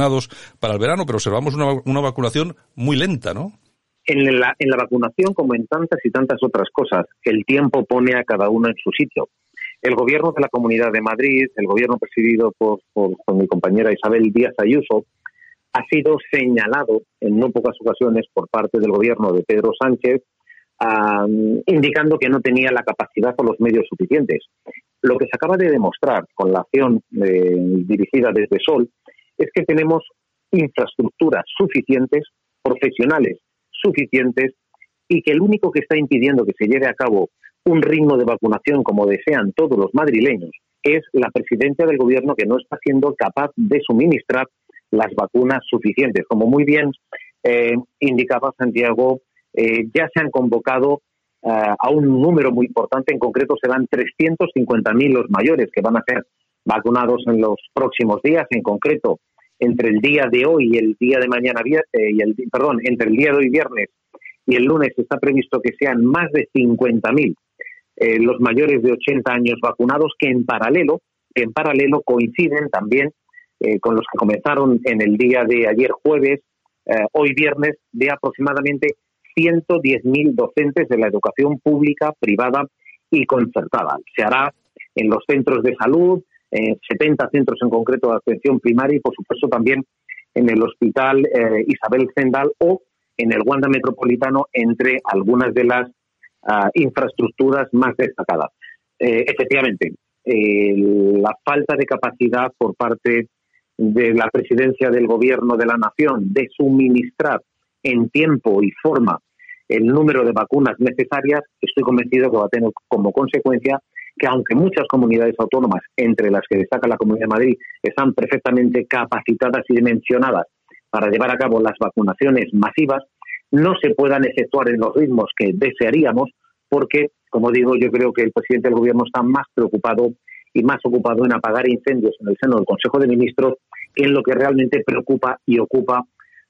para el verano, pero observamos una, una vacunación muy lenta, ¿no? En la, en la vacunación, como en tantas y tantas otras cosas, el tiempo pone a cada uno en su sitio. El gobierno de la Comunidad de Madrid, el gobierno presidido por, por, mi compañera Isabel Díaz Ayuso, ha sido señalado en no pocas ocasiones por parte del gobierno de Pedro Sánchez, indicando que no tenía la capacidad o los medios suficientes. Lo que se acaba de demostrar con la acción eh, dirigida desde Sol es que tenemos infraestructuras suficientes, profesionales suficientes, y que el único que está impidiendo que se lleve a cabo un ritmo de vacunación como desean todos los madrileños es la presidencia del gobierno que no está siendo capaz de suministrar las vacunas suficientes. Como muy bien eh, indicaba Santiago, eh, ya se han convocado eh, a un número muy importante, en concreto serán 350.000 los mayores que van a ser vacunados en los próximos días, en concreto entre el día de hoy y el día de mañana eh, y el perdón, entre el día de hoy viernes y el lunes está previsto que sean más de 50.000 eh, los mayores de 80 años vacunados que en paralelo en paralelo coinciden también eh, con los que comenzaron en el día de ayer jueves, hoy viernes, de aproximadamente 110.000 docentes de la educación pública, privada y concertada. Se hará en los centros de salud, en 70 centros en concreto de atención primaria y, por supuesto, también en el Hospital eh, Isabel Zendal o en el Wanda Metropolitano, entre algunas de las ah, infraestructuras más destacadas. Eh, efectivamente, la falta de capacidad por parte de la presidencia del Gobierno de la Nación de suministrar en tiempo y forma el número de vacunas necesarias, estoy convencido que va a tener como consecuencia que aunque muchas comunidades autónomas, entre las que destaca la Comunidad de Madrid, están perfectamente capacitadas y dimensionadas para llevar a cabo las vacunaciones masivas, no se puedan efectuar en los ritmos que desearíamos, porque, como digo, yo creo que el presidente del Gobierno está más preocupado y más ocupado en apagar incendios en el seno del Consejo de Ministros que en lo que realmente preocupa y ocupa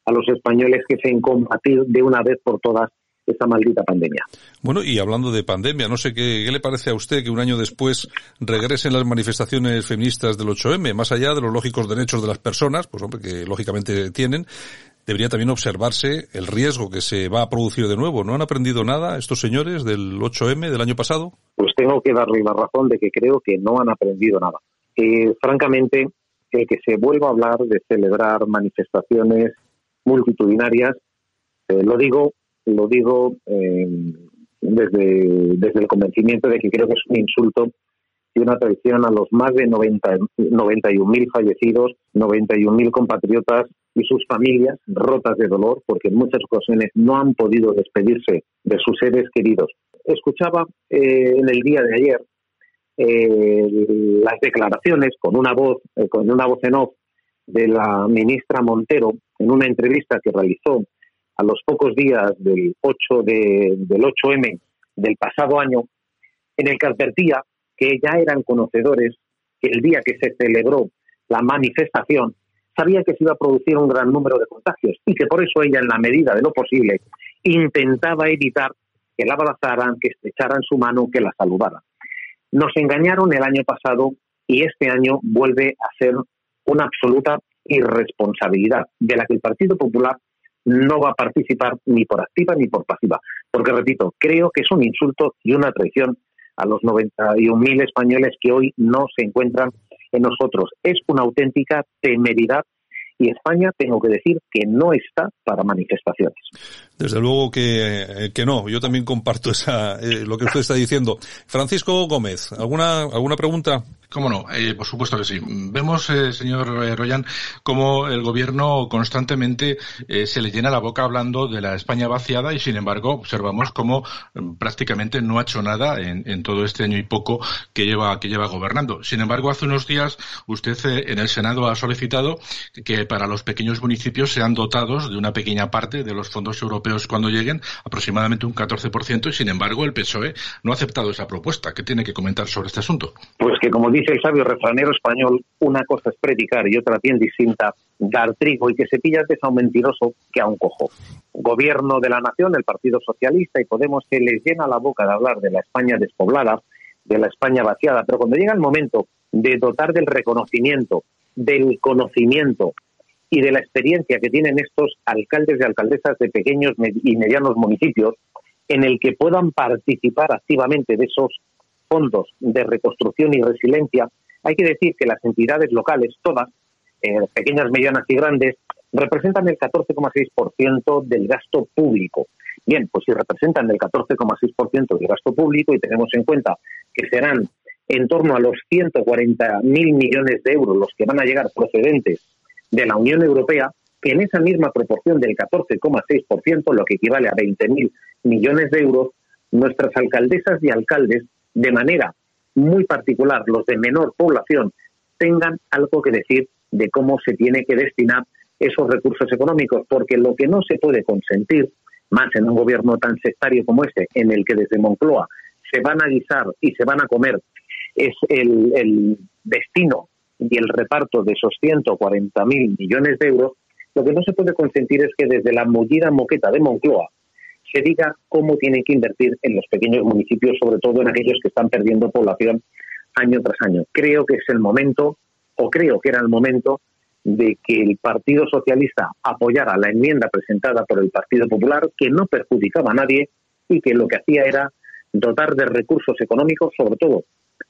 a los españoles, que se en combatir de una vez por todas esta maldita pandemia. Bueno, y hablando de pandemia, no sé qué, le parece a usted que un año después regresen las manifestaciones feministas del 8M, más allá de los lógicos derechos de las personas, pues hombre, que lógicamente tienen, debería también observarse el riesgo que se va a producir de nuevo. ¿No han aprendido nada estos señores del 8M del año pasado? Pues tengo que darle la razón de que creo que no han aprendido nada. Eh, francamente, el que se vuelva a hablar de celebrar manifestaciones multitudinarias, eh, lo digo lo digo eh, desde, desde el convencimiento de que creo que es un insulto y una traición a los más de 90, 91.000 fallecidos, 91.000 compatriotas y sus familias rotas de dolor porque en muchas ocasiones no han podido despedirse de sus seres queridos. escuchaba eh, en el día de ayer eh, las declaraciones con una voz, eh, con una voz en off de la ministra Montero en una entrevista que realizó a los pocos días del 8 de, del 8M del pasado año, en el que advertía que ya eran conocedores que el día que se celebró la manifestación sabía que se iba a producir un gran número de contagios y que por eso ella, en la medida de lo posible, intentaba evitar que la abrazaran, que estrecharan su mano, que la saludaran. Nos engañaron el año pasado y este año vuelve a ser una absoluta irresponsabilidad de la que el Partido Popular no va a participar ni por activa ni por pasiva. Porque, repito, creo que es un insulto y una traición a los 91.000 españoles que hoy no se encuentran en nosotros. Es una auténtica temeridad y España, tengo que decir, que no está para manifestaciones. Desde luego que, eh, que no. Yo también comparto esa, eh, lo que usted está diciendo. Francisco Gómez, ¿alguna, alguna pregunta? Cómo no, eh, por supuesto que sí. Vemos, eh, señor eh, Royan, cómo el gobierno constantemente se le llena la boca hablando de la España vaciada y, sin embargo, observamos cómo mm, prácticamente no ha hecho nada en, todo este año y poco que lleva, que lleva gobernando. Sin embargo, hace unos días usted en el Senado ha solicitado que para los pequeños municipios sean dotados de una pequeña parte de los fondos europeos cuando lleguen, aproximadamente un 14%, y, sin embargo, el PSOE no ha aceptado esa propuesta. ¿Qué tiene que comentar sobre este asunto? Pues que, como dice el sabio refranero español, una cosa es predicar y otra bien distinta, dar trigo y que se pilla antes a un mentiroso que a un cojo. Gobierno de la nación, el Partido Socialista y Podemos se les llena la boca de hablar de la España despoblada, de la España vaciada, pero cuando llega el momento de dotar del reconocimiento, del conocimiento y de la experiencia que tienen estos alcaldes y alcaldesas de pequeños y medianos municipios, en el que puedan participar activamente de esos fondos de reconstrucción y resiliencia, hay que decir que las entidades locales, todas, eh, pequeñas, medianas y grandes, representan el 14,6% del gasto público. Bien, pues si representan el 14,6% del gasto público y tenemos en cuenta que serán en torno a los 140.000 millones de euros los que van a llegar procedentes de la Unión Europea, que en esa misma proporción del 14,6%, lo que equivale a 20.000 millones de euros, nuestras alcaldesas y alcaldes de manera muy particular los de menor población tengan algo que decir de cómo se tiene que destinar esos recursos económicos, porque lo que no se puede consentir, más en un gobierno tan sectario como este, en el que desde Moncloa se van a guisar y se van a comer, es el, destino y el reparto de esos 140.000 millones de euros, lo que no se puede consentir es que desde la mullida moqueta de Moncloa se diga cómo tienen que invertir en los pequeños municipios, sobre todo en aquellos que están perdiendo población año tras año. Creo que es el momento, o creo que era el momento, de que el Partido Socialista apoyara la enmienda presentada por el Partido Popular, que no perjudicaba a nadie y que lo que hacía era dotar de recursos económicos, sobre todo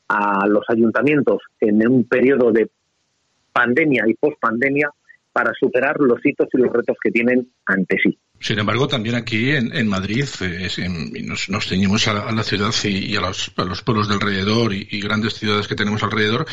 a los ayuntamientos en un periodo de pandemia y pospandemia, para superar los hitos y los retos que tienen ante sí. Sin embargo, también aquí en, Madrid eh, nos, ceñimos a, la ciudad y, a, los, pueblos de alrededor y, grandes ciudades que tenemos alrededor.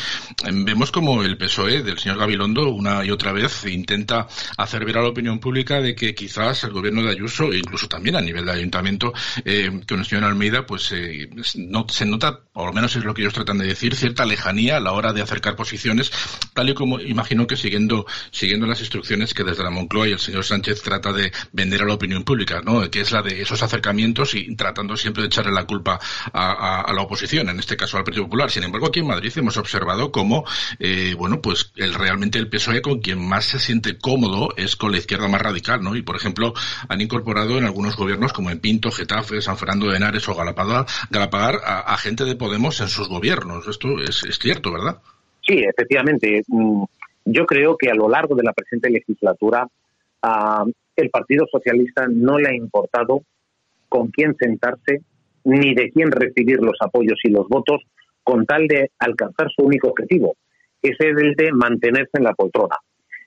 Em, vemos como el PSOE del señor Gabilondo una y otra vez intenta hacer ver a la opinión pública de que quizás el gobierno de Ayuso, e incluso también a nivel de ayuntamiento, eh, con el señor Almeida, pues eh, no, se nota, o al menos es lo que ellos tratan de decir, cierta lejanía a la hora de acercar posiciones, tal y como imagino que siguiendo, siguiendo las instrucciones que desde la Moncloa y el señor Sánchez trata de vender la opinión pública, ¿no? que es la de esos acercamientos y tratando siempre de echarle la culpa a, la oposición, en este caso al Partido Popular. Sin embargo, aquí en Madrid hemos observado cómo, eh, bueno, pues el, realmente el PSOE con quien más se siente cómodo es con la izquierda más radical, ¿no? Y, por ejemplo, han incorporado en algunos gobiernos, como en Pinto, Getafe, San Fernando de Henares o Galapagar, Galapagar a, gente de Podemos en sus gobiernos. Esto es, cierto, ¿verdad? Sí, efectivamente. Mm, yo creo que a lo largo de la presente legislatura ah, el Partido Socialista no le ha importado con quién sentarse ni de quién recibir los apoyos y los votos con tal de alcanzar su único objetivo, que es el de mantenerse en la poltrona.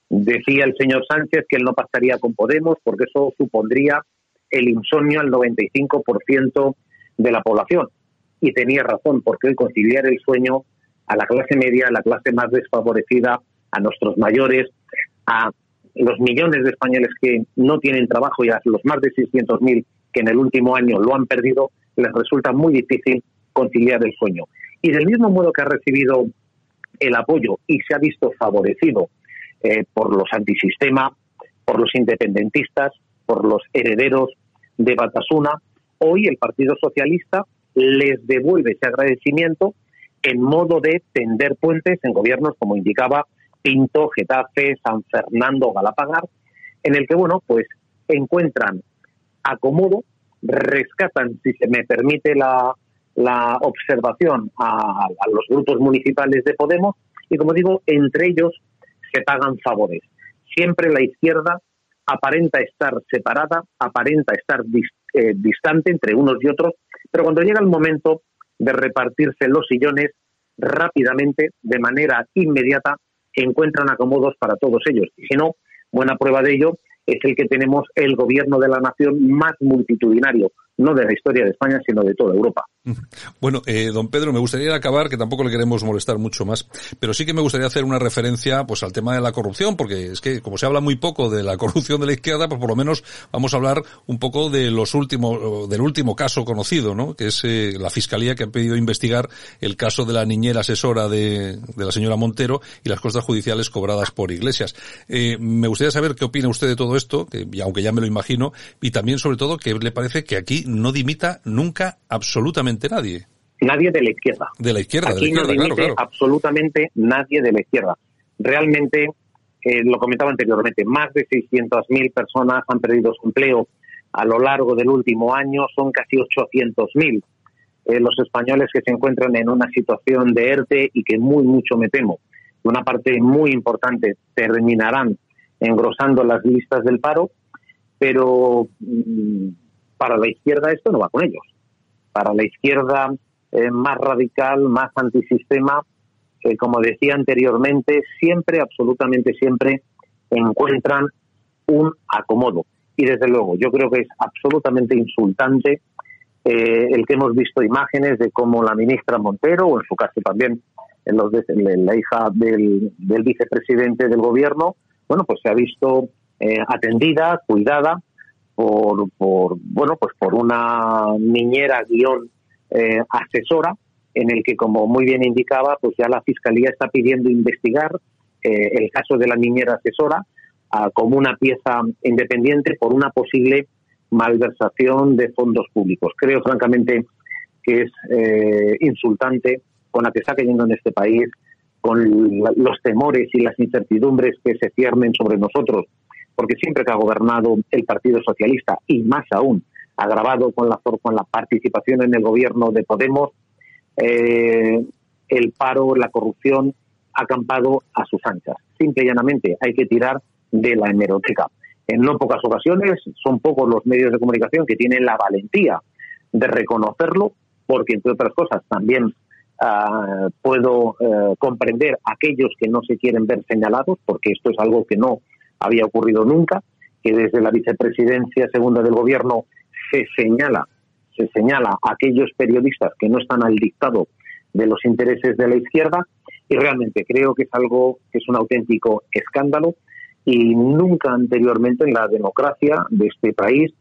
Decía el señor Sánchez que él no pasaría con Podemos porque eso supondría el insomnio al 95% de la población. Y tenía razón, porque hoy conciliar el sueño a la clase media, a la clase más desfavorecida, a nuestros mayores, a los millones de españoles que no tienen trabajo y a los más de 600.000 que en el último año lo han perdido, les resulta muy difícil conciliar el sueño. Y del mismo modo que ha recibido el apoyo y se ha visto favorecido eh, por los antisistema, por los independentistas, por los herederos de Batasuna, hoy el Partido Socialista les devuelve ese agradecimiento en modo de tender puentes en gobiernos como indicaba Pinto, Getafe, San Fernando, Galapagar, en el que, bueno, pues encuentran acomodo, rescatan, si se me permite la, la observación, a, los grupos municipales de Podemos y, como digo, entre ellos se pagan favores. Siempre la izquierda aparenta estar separada, aparenta estar eh, distante entre unos y otros, pero cuando llega el momento de repartirse los sillones, rápidamente, de manera inmediata, encuentran acomodos para todos ellos. Y si no, buena prueba de ello es el que tenemos el gobierno de la nación más multitudinario, no de la historia de España, sino de toda Europa. Bueno, eh, don Pedro, me gustaría acabar, que tampoco le queremos molestar mucho más, pero sí que me gustaría hacer una referencia pues al tema de la corrupción, porque es que como se habla muy poco de la corrupción de la izquierda, pues por lo menos vamos a hablar un poco de los últimos, del último caso conocido, ¿no? Que es eh, la fiscalía que ha pedido investigar el caso de la niñera asesora de, de la señora Montero y las costas judiciales cobradas por iglesias. Eh, me gustaría saber qué opina usted de todo esto, que aunque ya me lo imagino, y también sobre todo que le parece que aquí no dimita nunca absolutamente nadie. Nadie de la izquierda. De la izquierda, Aquí no dimite absolutamente nadie de la izquierda. Realmente, eh, lo comentaba anteriormente, más de 600.000 personas han perdido su empleo a lo largo del último año, son casi 800.000 eh, los españoles que se encuentran en una situación de ERTE y que muy mucho me temo, una parte muy importante terminarán engrosando las listas del paro, pero mm, para la izquierda esto no va con ellos. Para la izquierda eh, más radical, más antisistema, eh, como decía anteriormente, siempre, absolutamente siempre, encuentran un acomodo. Y desde luego, yo creo que es absolutamente insultante eh, el que hemos visto imágenes de cómo la ministra Montero, o en su caso también en los de, la hija del, del, vicepresidente del gobierno, bueno, pues se ha visto atendida, cuidada, por, por bueno pues por una niñera guion eh, asesora en el que como muy bien indicaba pues ya la fiscalía está pidiendo investigar eh, el caso de la niñera asesora ah, como una pieza independiente por una posible malversación de fondos públicos. Creo francamente que es eh, insultante con la que está cayendo en este país con los temores y las incertidumbres que se ciernen sobre nosotros porque siempre que ha gobernado el Partido Socialista y más aún agravado con la, con la participación en el gobierno de Podemos, eh, el paro, la corrupción ha acampado a sus anchas. Simple y llanamente hay que tirar de la hemeroteca. En no pocas ocasiones son pocos los medios de comunicación que tienen la valentía de reconocerlo, porque entre otras cosas también ah, puedo eh, comprender aquellos que no se quieren ver señalados, porque esto es algo que no había ocurrido nunca, que desde la vicepresidencia segunda del gobierno se señala, se señala a aquellos periodistas que no están al dictado de los intereses de la izquierda y realmente creo que es algo que es un auténtico escándalo y nunca anteriormente en la democracia de este país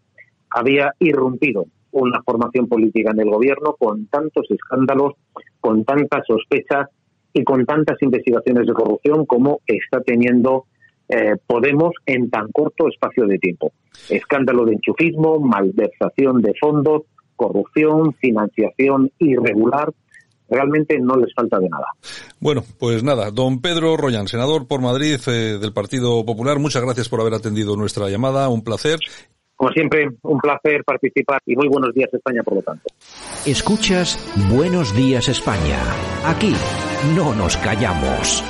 había irrumpido una formación política en el gobierno con tantos escándalos, con tantas sospechas y con tantas investigaciones de corrupción como está teniendo eh, Podemos en tan corto espacio de tiempo. Escándalo de enchufismo, malversación de fondos, corrupción, financiación irregular. Realmente no les falta de nada. Bueno, pues nada, don Pedro Royan, senador por Madrid eh, del Partido Popular, muchas gracias por haber atendido nuestra llamada, un placer. Como siempre, un placer participar y muy buenos días España, por lo tanto. Escuchas Buenos días España. Aquí no nos callamos.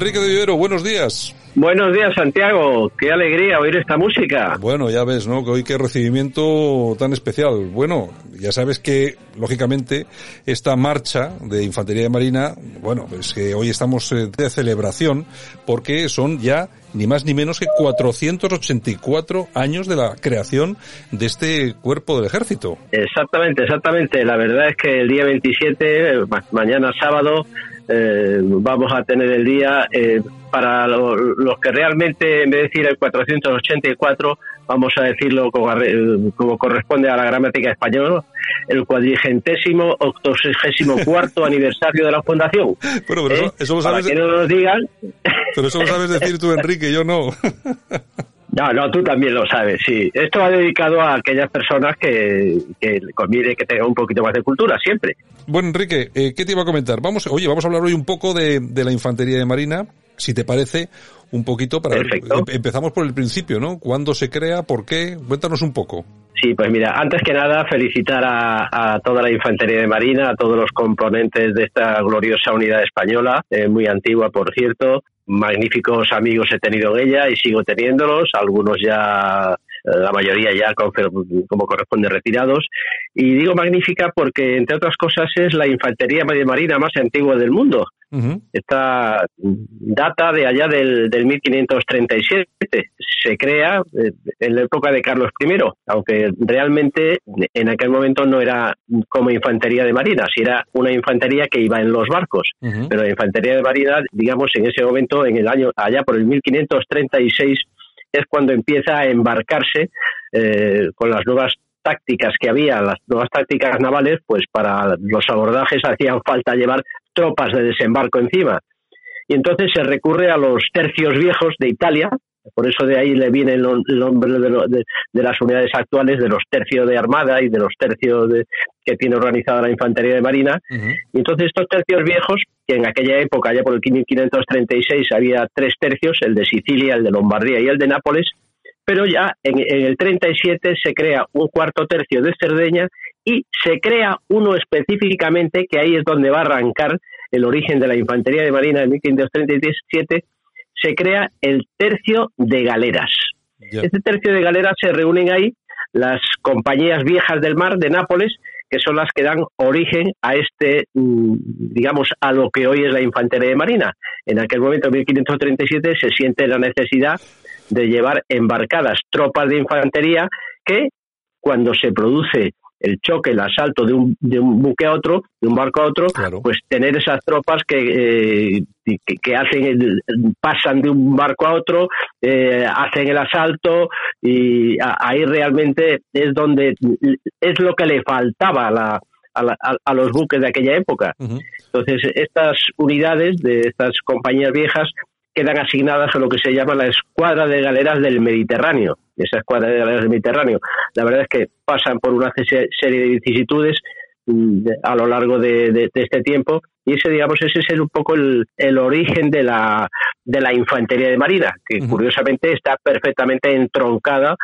Enrique de Vivero, buenos días. Buenos días, Santiago. Qué alegría oír esta música. Bueno, ya ves, ¿no? Que hoy qué recibimiento tan especial. Bueno, ya sabes que, lógicamente, esta marcha de Infantería de Marina, bueno, es que hoy estamos eh, de celebración porque son ya ni más ni menos que 484 años de la creación de este cuerpo del ejército. Exactamente, exactamente. La verdad es que el día 27, mañana sábado, eh, vamos a tener el día eh, para los que realmente, en vez de decir el 484, vamos a decirlo como, como corresponde a la gramática española, el cuadrigentésimo octogésimo cuarto aniversario de la fundación. Bueno, pero eso, lo sabes. Para que no nos digan. Pero eso lo sabes decir tú, Enrique, yo no. No, no, tú también lo sabes, sí. Esto va dedicado a aquellas personas que, que conviene que tengan un poquito más de cultura, siempre. Bueno, Enrique, eh, ¿qué te iba a comentar? Vamos, oye, vamos a hablar hoy un poco de, de la infantería de marina, si te parece, un poquito para Perfecto. empezamos por el principio, ¿no? ¿Cuándo se crea? ¿Por qué? Cuéntanos un poco. Sí, pues mira, antes que nada felicitar a, a, toda la Infantería de Marina, a todos los componentes de esta gloriosa unidad española, eh, muy antigua por cierto. Magníficos amigos he tenido en ella y sigo teniéndolos, algunos ya eh, la mayoría ya como corresponde retirados. Y digo magnífica porque, entre otras cosas, es la infantería marina más antigua del mundo. Esta data de allá del, del 1537. Se crea eh, en la época de Carlos I, aunque realmente en aquel momento no era como infantería de marina, si era una infantería que iba en los barcos. Pero la infantería de marina, digamos, en ese momento, en el año, allá por el 1536, es cuando empieza a embarcarse eh, con las nuevas tácticas que había, las nuevas tácticas navales, pues para los abordajes hacían falta llevar tropas de desembarco encima. Y entonces se recurre a los tercios viejos de Italia, por eso de ahí le viene el, nombre de, lo, de, de, las unidades actuales, de los tercios de armada y de los tercios de, que tiene organizada la infantería de marina. Y entonces estos tercios viejos, que en aquella época, ya por el 1536, había tres tercios, el de Sicilia, el de Lombardía y el de Nápoles, pero ya en, en el 37 se crea un cuarto tercio de Cerdeña y se crea uno específicamente, que ahí es donde va a arrancar el origen de la infantería de marina en 1537, se crea el tercio de galeras. Ya. Este tercio de galeras se reúnen ahí las compañías viejas del mar de Nápoles, que son las que dan origen a este, mm, digamos, a lo que hoy es la infantería de marina. En aquel momento, en 1537, se siente la necesidad de llevar embarcadas tropas de infantería que, cuando se produce el choque, el asalto de un, de un buque a otro, de un barco a otro, claro. pues tener esas tropas que, eh, que, que, hacen el, pasan de un barco a otro, eh, hacen el asalto y a, ahí realmente es donde es lo que le faltaba a, la, a, la, a los buques de aquella época. Uh -huh. Entonces, estas unidades de estas compañías viejas quedan asignadas a lo que se llama la escuadra de galeras del Mediterráneo. Esa escuadra de galeras del Mediterráneo, la verdad es que pasan por una serie de vicisitudes mm, a lo largo de, de, de, este tiempo y ese digamos ese es un poco el, el origen de la de la infantería de marina que uh -huh. curiosamente está perfectamente entroncada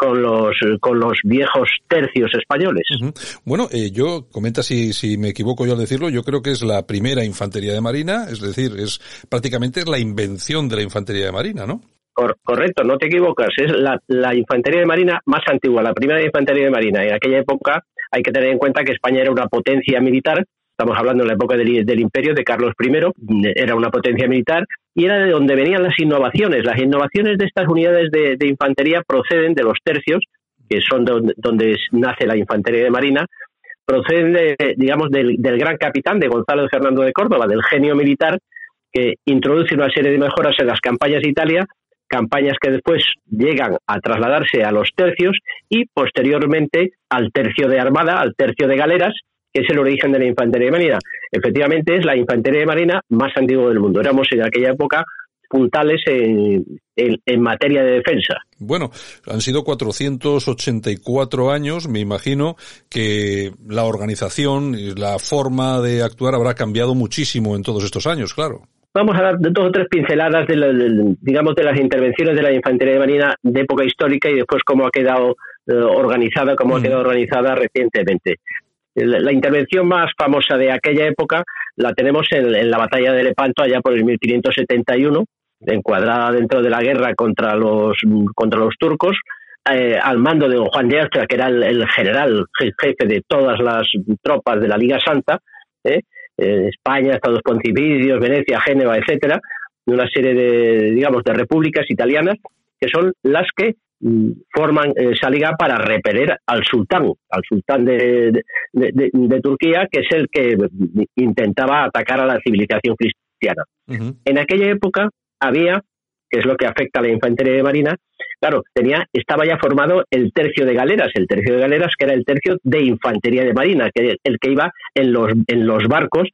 con los con los viejos tercios españoles. Uh -huh. Bueno, eh, yo comenta si si me equivoco yo al decirlo, yo creo que es la primera infantería de marina, es decir, es prácticamente la invención de la infantería de marina, ¿no? Cor correcto, no te equivocas, es la, infantería de marina más antigua, la primera infantería de marina. En aquella época hay que tener en cuenta que España era una potencia militar, estamos hablando de la época del, imperio de Carlos I, era una potencia militar y era de donde venían las innovaciones. Las innovaciones de estas unidades de, infantería proceden de los tercios, que son donde, donde, nace la infantería de marina, proceden, de, digamos, del, del, gran capitán de Gonzalo Fernando de Córdoba, del genio militar, que introduce una serie de mejoras en las campañas de Italia, campañas que después llegan a trasladarse a los tercios y posteriormente al tercio de armada, al tercio de galeras, que es el origen de la infantería de marina. Efectivamente, es la infantería de marina más antigua del mundo. Éramos en aquella época puntales en, en, materia de defensa. Bueno, han sido 484 años, me imagino que la organización y la forma de actuar habrá cambiado muchísimo en todos estos años, claro. Vamos a dar dos o tres pinceladas de, digamos, de las intervenciones de la infantería de marina de época histórica y después cómo ha quedado eh, organizada, cómo mm. ha quedado organizada recientemente. La, la, intervención más famosa de aquella época la tenemos en, en la batalla de Lepanto allá por el 1571, encuadrada dentro de la guerra contra los, contra los turcos, eh, al mando de Juan de Austria, que era el, general jefe de todas las tropas de la Liga Santa, ¿eh? España, Estados Pontificios, Venecia, Génova, etcétera, una serie de, digamos, de repúblicas italianas que son las que mm, forman esa liga para repeler al sultán, al sultán de, de, Turquía, que es el que intentaba atacar a la civilización cristiana. En aquella época había, que es lo que afecta a la infantería de marina, claro, tenía, estaba ya formado el tercio de galeras, el tercio de galeras que era el tercio de infantería de marina, que el que iba en los, en los barcos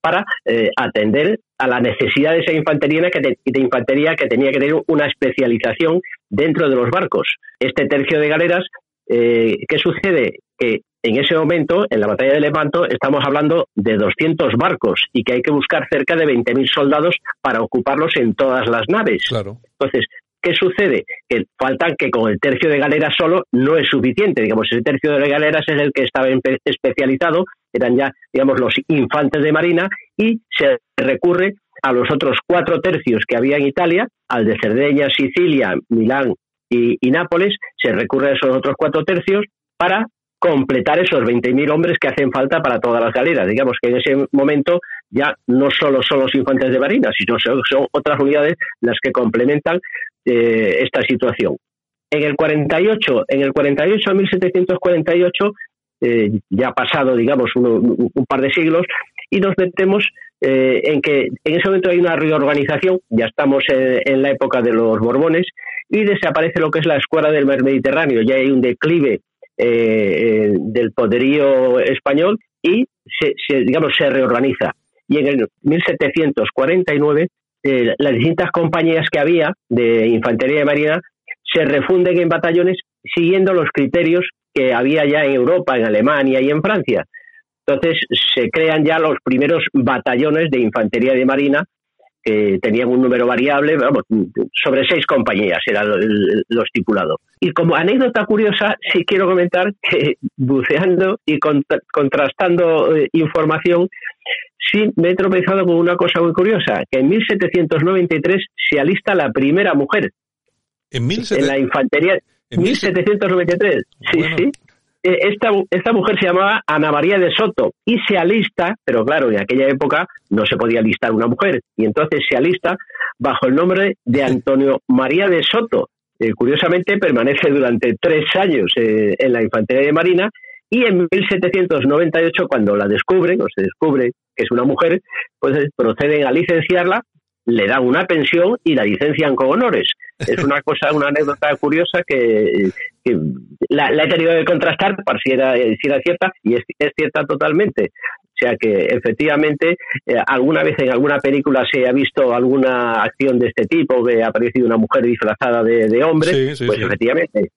para eh, atender a la necesidad de esa infantería que, de infantería que tenía que tener una especialización dentro de los barcos. Este tercio de galeras, eh, ¿qué sucede? Que en ese momento, en la batalla de Lepanto, estamos hablando de 200 barcos y que hay que buscar cerca de 20.000 soldados para ocuparlos en todas las naves. Claro. Entonces, ¿qué sucede? Que faltan que con el tercio de galeras solo no es suficiente. Digamos, ese tercio de galeras es el que estaba especializado, eran ya, digamos, los infantes de marina y se recurre a los otros cuatro tercios que había en Italia, al de Cerdeña, Sicilia, Milán y, y Nápoles, se recurre a esos otros cuatro tercios para completar esos 20.000 hombres que hacen falta para todas las galeras. Digamos que en ese momento ya no solo son los infantes de marina, sino son, otras unidades las que complementan eh, esta situación. En el 48, en el 48 a 1748, eh, ya ha pasado, digamos, un, par de siglos, y nos metemos eh, en que en ese momento hay una reorganización, ya estamos en, la época de los Borbones, y desaparece lo que es la escuadra del mar Mediterráneo, ya hay un declive eh, del poderío español y se, digamos se reorganiza. Y en el 1749 eh, las distintas compañías que había de infantería de marina se refunden en batallones siguiendo los criterios que había ya en Europa, en Alemania y en Francia. Entonces se crean ya los primeros batallones de infantería de marina que tenían un número variable, vamos, sobre seis compañías era lo, estipulado. Y como anécdota curiosa, sí quiero comentar que buceando y contrastando eh, información, sí me he tropezado con una cosa muy curiosa, que en 1793 se alista la primera mujer en, en la infantería. ¿En 1793, sí, sí. Eh, esta, esta mujer se llamaba Ana María de Soto y se alista, pero claro, en aquella época no se podía alistar una mujer, y entonces se alista bajo el nombre de Antonio María de Soto. Eh, curiosamente permanece durante tres años eh, en la Infantería de Marina y en 1798, cuando la descubren, o se descubre que es una mujer, pues proceden a licenciarla le dan una pensión y la licencian con honores. Es una cosa, una anécdota curiosa que, la, he tenido que contrastar para si era, si era cierta y es, cierta totalmente. O sea que efectivamente eh, alguna vez en alguna película se ha visto alguna acción de este tipo que ha aparecido una mujer disfrazada de, hombre, pues efectivamente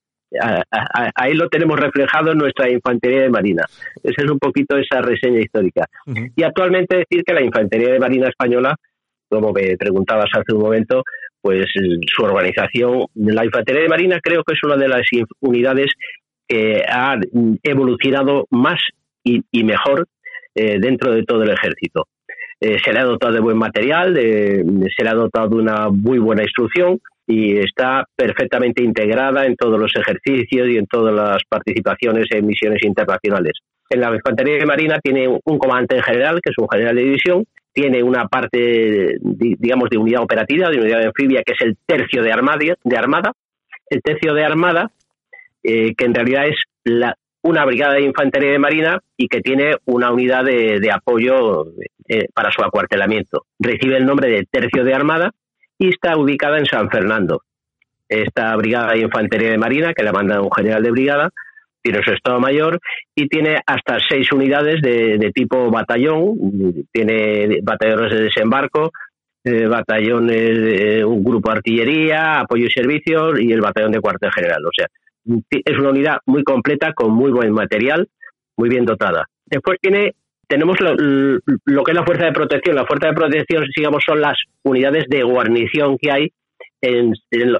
ahí lo tenemos reflejado en nuestra infantería de marina. Esa es un poquito esa reseña histórica. Y actualmente decir que la infantería de marina española como me preguntabas hace un momento, pues su organización, la infantería de marina creo que es una de las unidades que ha evolucionado más y, mejor eh, dentro de todo el ejército. Eh, se le ha dotado de buen material, se le ha dotado de una muy buena instrucción y está perfectamente integrada en todos los ejercicios y en todas las participaciones en misiones internacionales. En la infantería de marina tiene un comandante en general, que es un general de división, tiene una parte, digamos, de unidad operativa, de unidad anfibia, que es el tercio de armada, de armada. el tercio de armada, eh, que en realidad es la, una brigada de infantería de marina y que tiene una unidad de, apoyo eh, para su acuartelamiento. Recibe el nombre de tercio de armada y está ubicada en San Fernando. Esta brigada de infantería de marina, que la manda un general de brigada, tiene su Estado Mayor y tiene hasta seis unidades de, tipo batallón, tiene batallones de desembarco, eh, batallones, un grupo de artillería, apoyo y servicios y el batallón de cuartel general. O sea, es una unidad muy completa con muy buen material, muy bien dotada. Después tiene tenemos lo, que es la fuerza de protección. La fuerza de protección, digamos, son las unidades de guarnición que hay en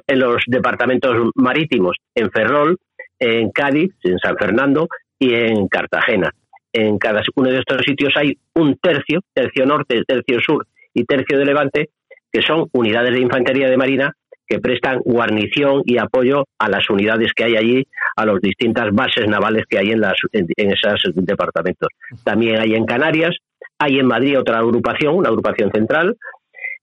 los departamentos marítimos, en Ferrol, en Cádiz, en San Fernando y en Cartagena. En cada uno de estos sitios hay un tercio, tercio norte, tercio sur y tercio de levante, que son unidades de infantería de marina que prestan guarnición y apoyo a las unidades que hay allí, a las distintas bases navales que hay en, las, en, esos departamentos. También hay en Canarias, hay en Madrid otra agrupación, una agrupación central,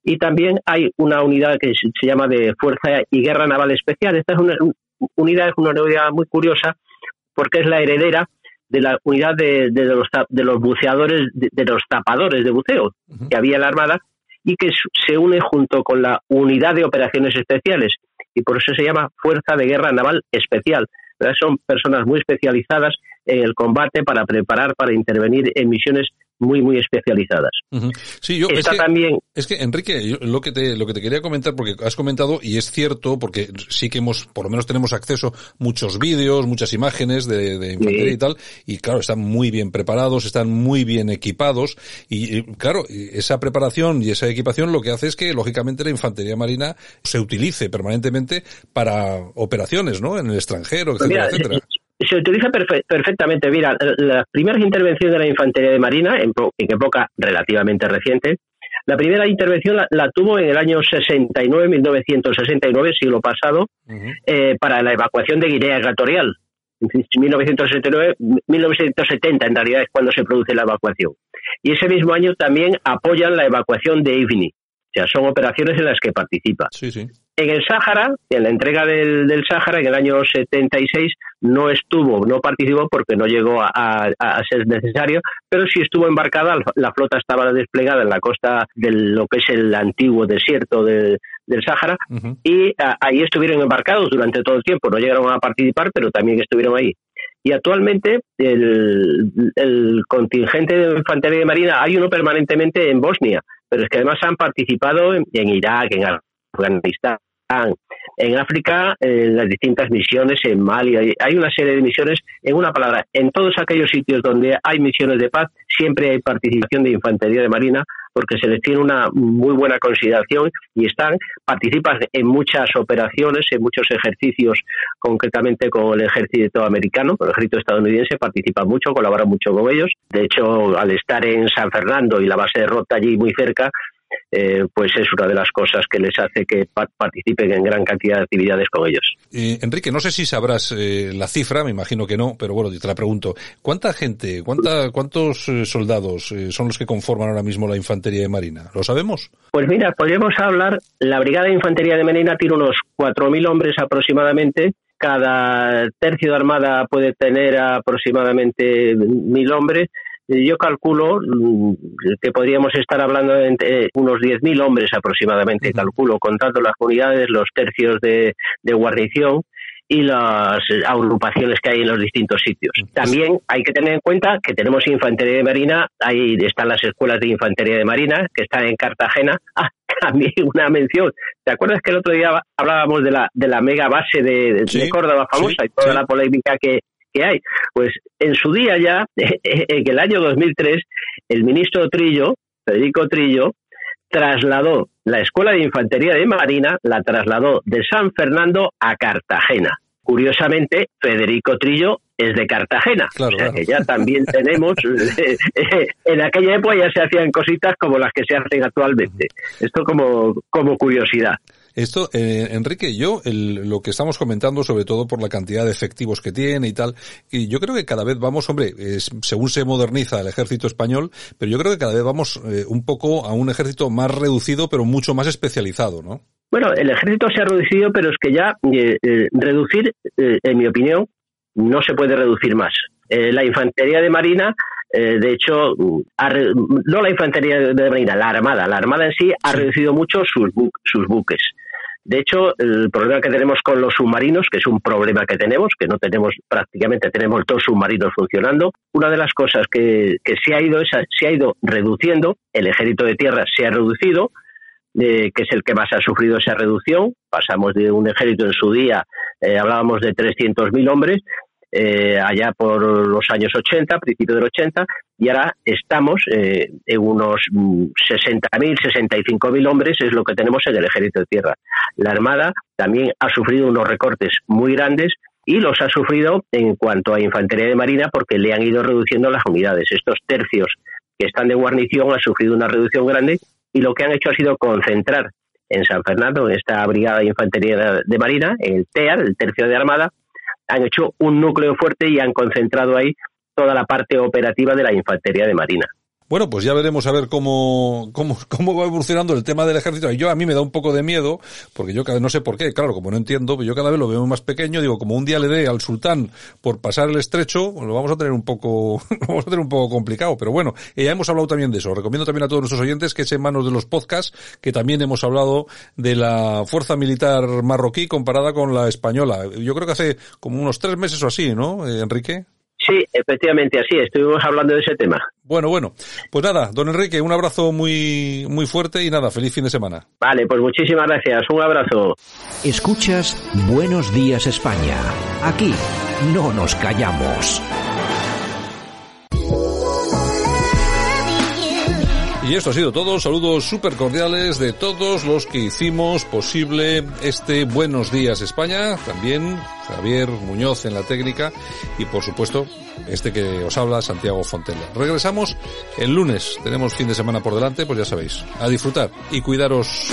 y también hay una unidad que se llama de Fuerza y Guerra Naval Especial. Esta es una unidad, es una unidad muy curiosa porque es la heredera de la unidad de, los, de los buceadores, de, los tapadores de buceo que había en la Armada y que se une junto con la unidad de operaciones especiales. Y por eso se llama Fuerza de Guerra Naval Especial. Son personas muy especializadas en el combate para preparar, para intervenir en misiones muy muy especializadas. Sí, yo es que, también es que Enrique, lo que te lo que te quería comentar porque has comentado y es cierto porque sí que hemos por lo menos tenemos acceso muchos vídeos, muchas imágenes de, de infantería y tal y claro, están muy bien preparados, están muy bien equipados y, claro, esa preparación y esa equipación lo que hace es que lógicamente la infantería marina se utilice permanentemente para operaciones, ¿no? En el extranjero, etcétera, etcétera se utiliza perfectamente. Mira, las primeras intervenciones de la infantería de marina, en, época relativamente reciente, la primera intervención la, tuvo en el año 69, 1969, siglo pasado, eh, para la evacuación de Guinea Ecuatorial. En 1969, 1970 en realidad es cuando se produce la evacuación. Y ese mismo año también apoyan la evacuación de Ivni. O sea, son operaciones en las que participa. Sí, sí. En el Sáhara, en la entrega del, del Sáhara, en el año 76, no estuvo, no participó porque no llegó a, ser necesario, pero sí estuvo embarcada, la flota estaba desplegada en la costa de lo que es el antiguo desierto del Sáhara y ahí estuvieron embarcados durante todo el tiempo, no llegaron a participar, pero también estuvieron ahí. Y actualmente el, el contingente de infantería de marina hay uno permanentemente en Bosnia, pero es que además han participado en Irak, en Afganistán, en África, en las distintas misiones, en Mali, hay una serie de misiones, en una palabra, en todos aquellos sitios donde hay misiones de paz, siempre hay participación de infantería de marina, porque se les tiene una muy buena consideración y están, participan en muchas operaciones, en muchos ejercicios, concretamente con el ejército americano, con el ejército estadounidense, participa mucho, colabora mucho con ellos. De hecho, al estar en San Fernando y la base de Rota allí muy cerca, eh, pues es una de las cosas que les hace que participen en gran cantidad de actividades con ellos. Enrique, no sé si sabrás eh, la cifra, me imagino que no, pero bueno, te la pregunto. ¿Cuánta gente, cuánta, cuántos eh, soldados son los que conforman ahora mismo la Infantería de Marina? ¿Lo sabemos? Pues mira, podríamos hablar, la Brigada de Infantería de Marina tiene unos 4.000 hombres aproximadamente, cada tercio de armada puede tener aproximadamente mil hombres yo calculo mm, que podríamos estar hablando de unos 10.000 hombres aproximadamente, calculo, contando las unidades, los tercios de, guarnición y las agrupaciones que hay en los distintos sitios. También hay que tener en cuenta que tenemos infantería de marina, ahí están las escuelas de infantería de marina que están en Cartagena. Ah, también una mención. ¿Te acuerdas que el otro día hablábamos de la de la mega base de, Córdoba famosa y toda la polémica que, que hay. Pues en su día ya, en el año 2003, el ministro Trillo, Federico Trillo, trasladó la Escuela de Infantería de Marina, la trasladó de San Fernando a Cartagena. Curiosamente, Federico Trillo es de Cartagena. o sea que ya también tenemos, en aquella época ya se hacían cositas como las que se hacen actualmente. Esto como, como curiosidad. Esto, eh, Enrique, yo lo que estamos comentando, sobre todo por la cantidad de efectivos que tiene y tal, y yo creo que cada vez vamos, hombre, según se moderniza el ejército español, pero yo creo que cada vez vamos eh, un poco a un ejército más reducido, pero mucho más especializado, ¿no? Bueno, el ejército se ha reducido, pero es que ya eh, reducir, en mi opinión, no se puede reducir más. la infantería de marina de hecho, no la infantería de marina, la armada. La armada en sí ha reducido mucho sus, sus buques. De hecho, el problema que tenemos con los submarinos, que es un problema que tenemos, que no tenemos prácticamente, tenemos dos submarinos funcionando, una de las cosas que, se, ha ido se ha ido reduciendo, el ejército de tierra se ha reducido, eh, que es el que más ha sufrido esa reducción. Pasamos de un ejército en su día, eh, hablábamos de 300.000 hombres, eh, allá por los años 80, principios del 80, y ahora estamos eh, en unos 60.000, mm, 65.000 hombres, es lo que tenemos en el ejército de tierra. La Armada también ha sufrido unos recortes muy grandes y los ha sufrido en cuanto a infantería de marina porque le han ido reduciendo las unidades. Estos tercios que están de guarnición han sufrido una reducción grande y lo que han hecho ha sido concentrar en San Fernando, en esta Brigada de Infantería de Marina, el TEAR, el Tercio de Armada, han hecho un núcleo fuerte y han concentrado ahí toda la parte operativa de la Infantería de Marina. Bueno, pues ya veremos a ver cómo, cómo, cómo va evolucionando el tema del ejército. Y yo a mí me da un poco de miedo, porque yo cada no sé por qué, claro, como no entiendo, yo cada vez lo veo más pequeño, digo, como un día le dé al sultán por pasar el estrecho, lo vamos a tener un poco, lo vamos a tener un poco complicado. Pero bueno, eh, ya hemos hablado también de eso. Recomiendo también a todos nuestros oyentes que echen manos de los podcasts, que también hemos hablado de la fuerza militar marroquí comparada con la española. Yo creo que hace como unos tres meses o así, ¿no, eh, Enrique? Sí, efectivamente, así, estuvimos hablando de ese tema. Bueno, bueno, pues nada, don Enrique, un abrazo muy, muy fuerte y nada, feliz fin de semana. Vale, pues muchísimas gracias, un abrazo. Escuchas Buenos Días España. Aquí no nos callamos. Y esto ha sido todo. Saludos súper cordiales de todos los que hicimos posible este Buenos Días España. También Javier Muñoz en la técnica y por supuesto este que os habla Santiago Fontella. Regresamos el lunes. Tenemos fin de semana por delante, pues ya sabéis. A disfrutar y cuidaros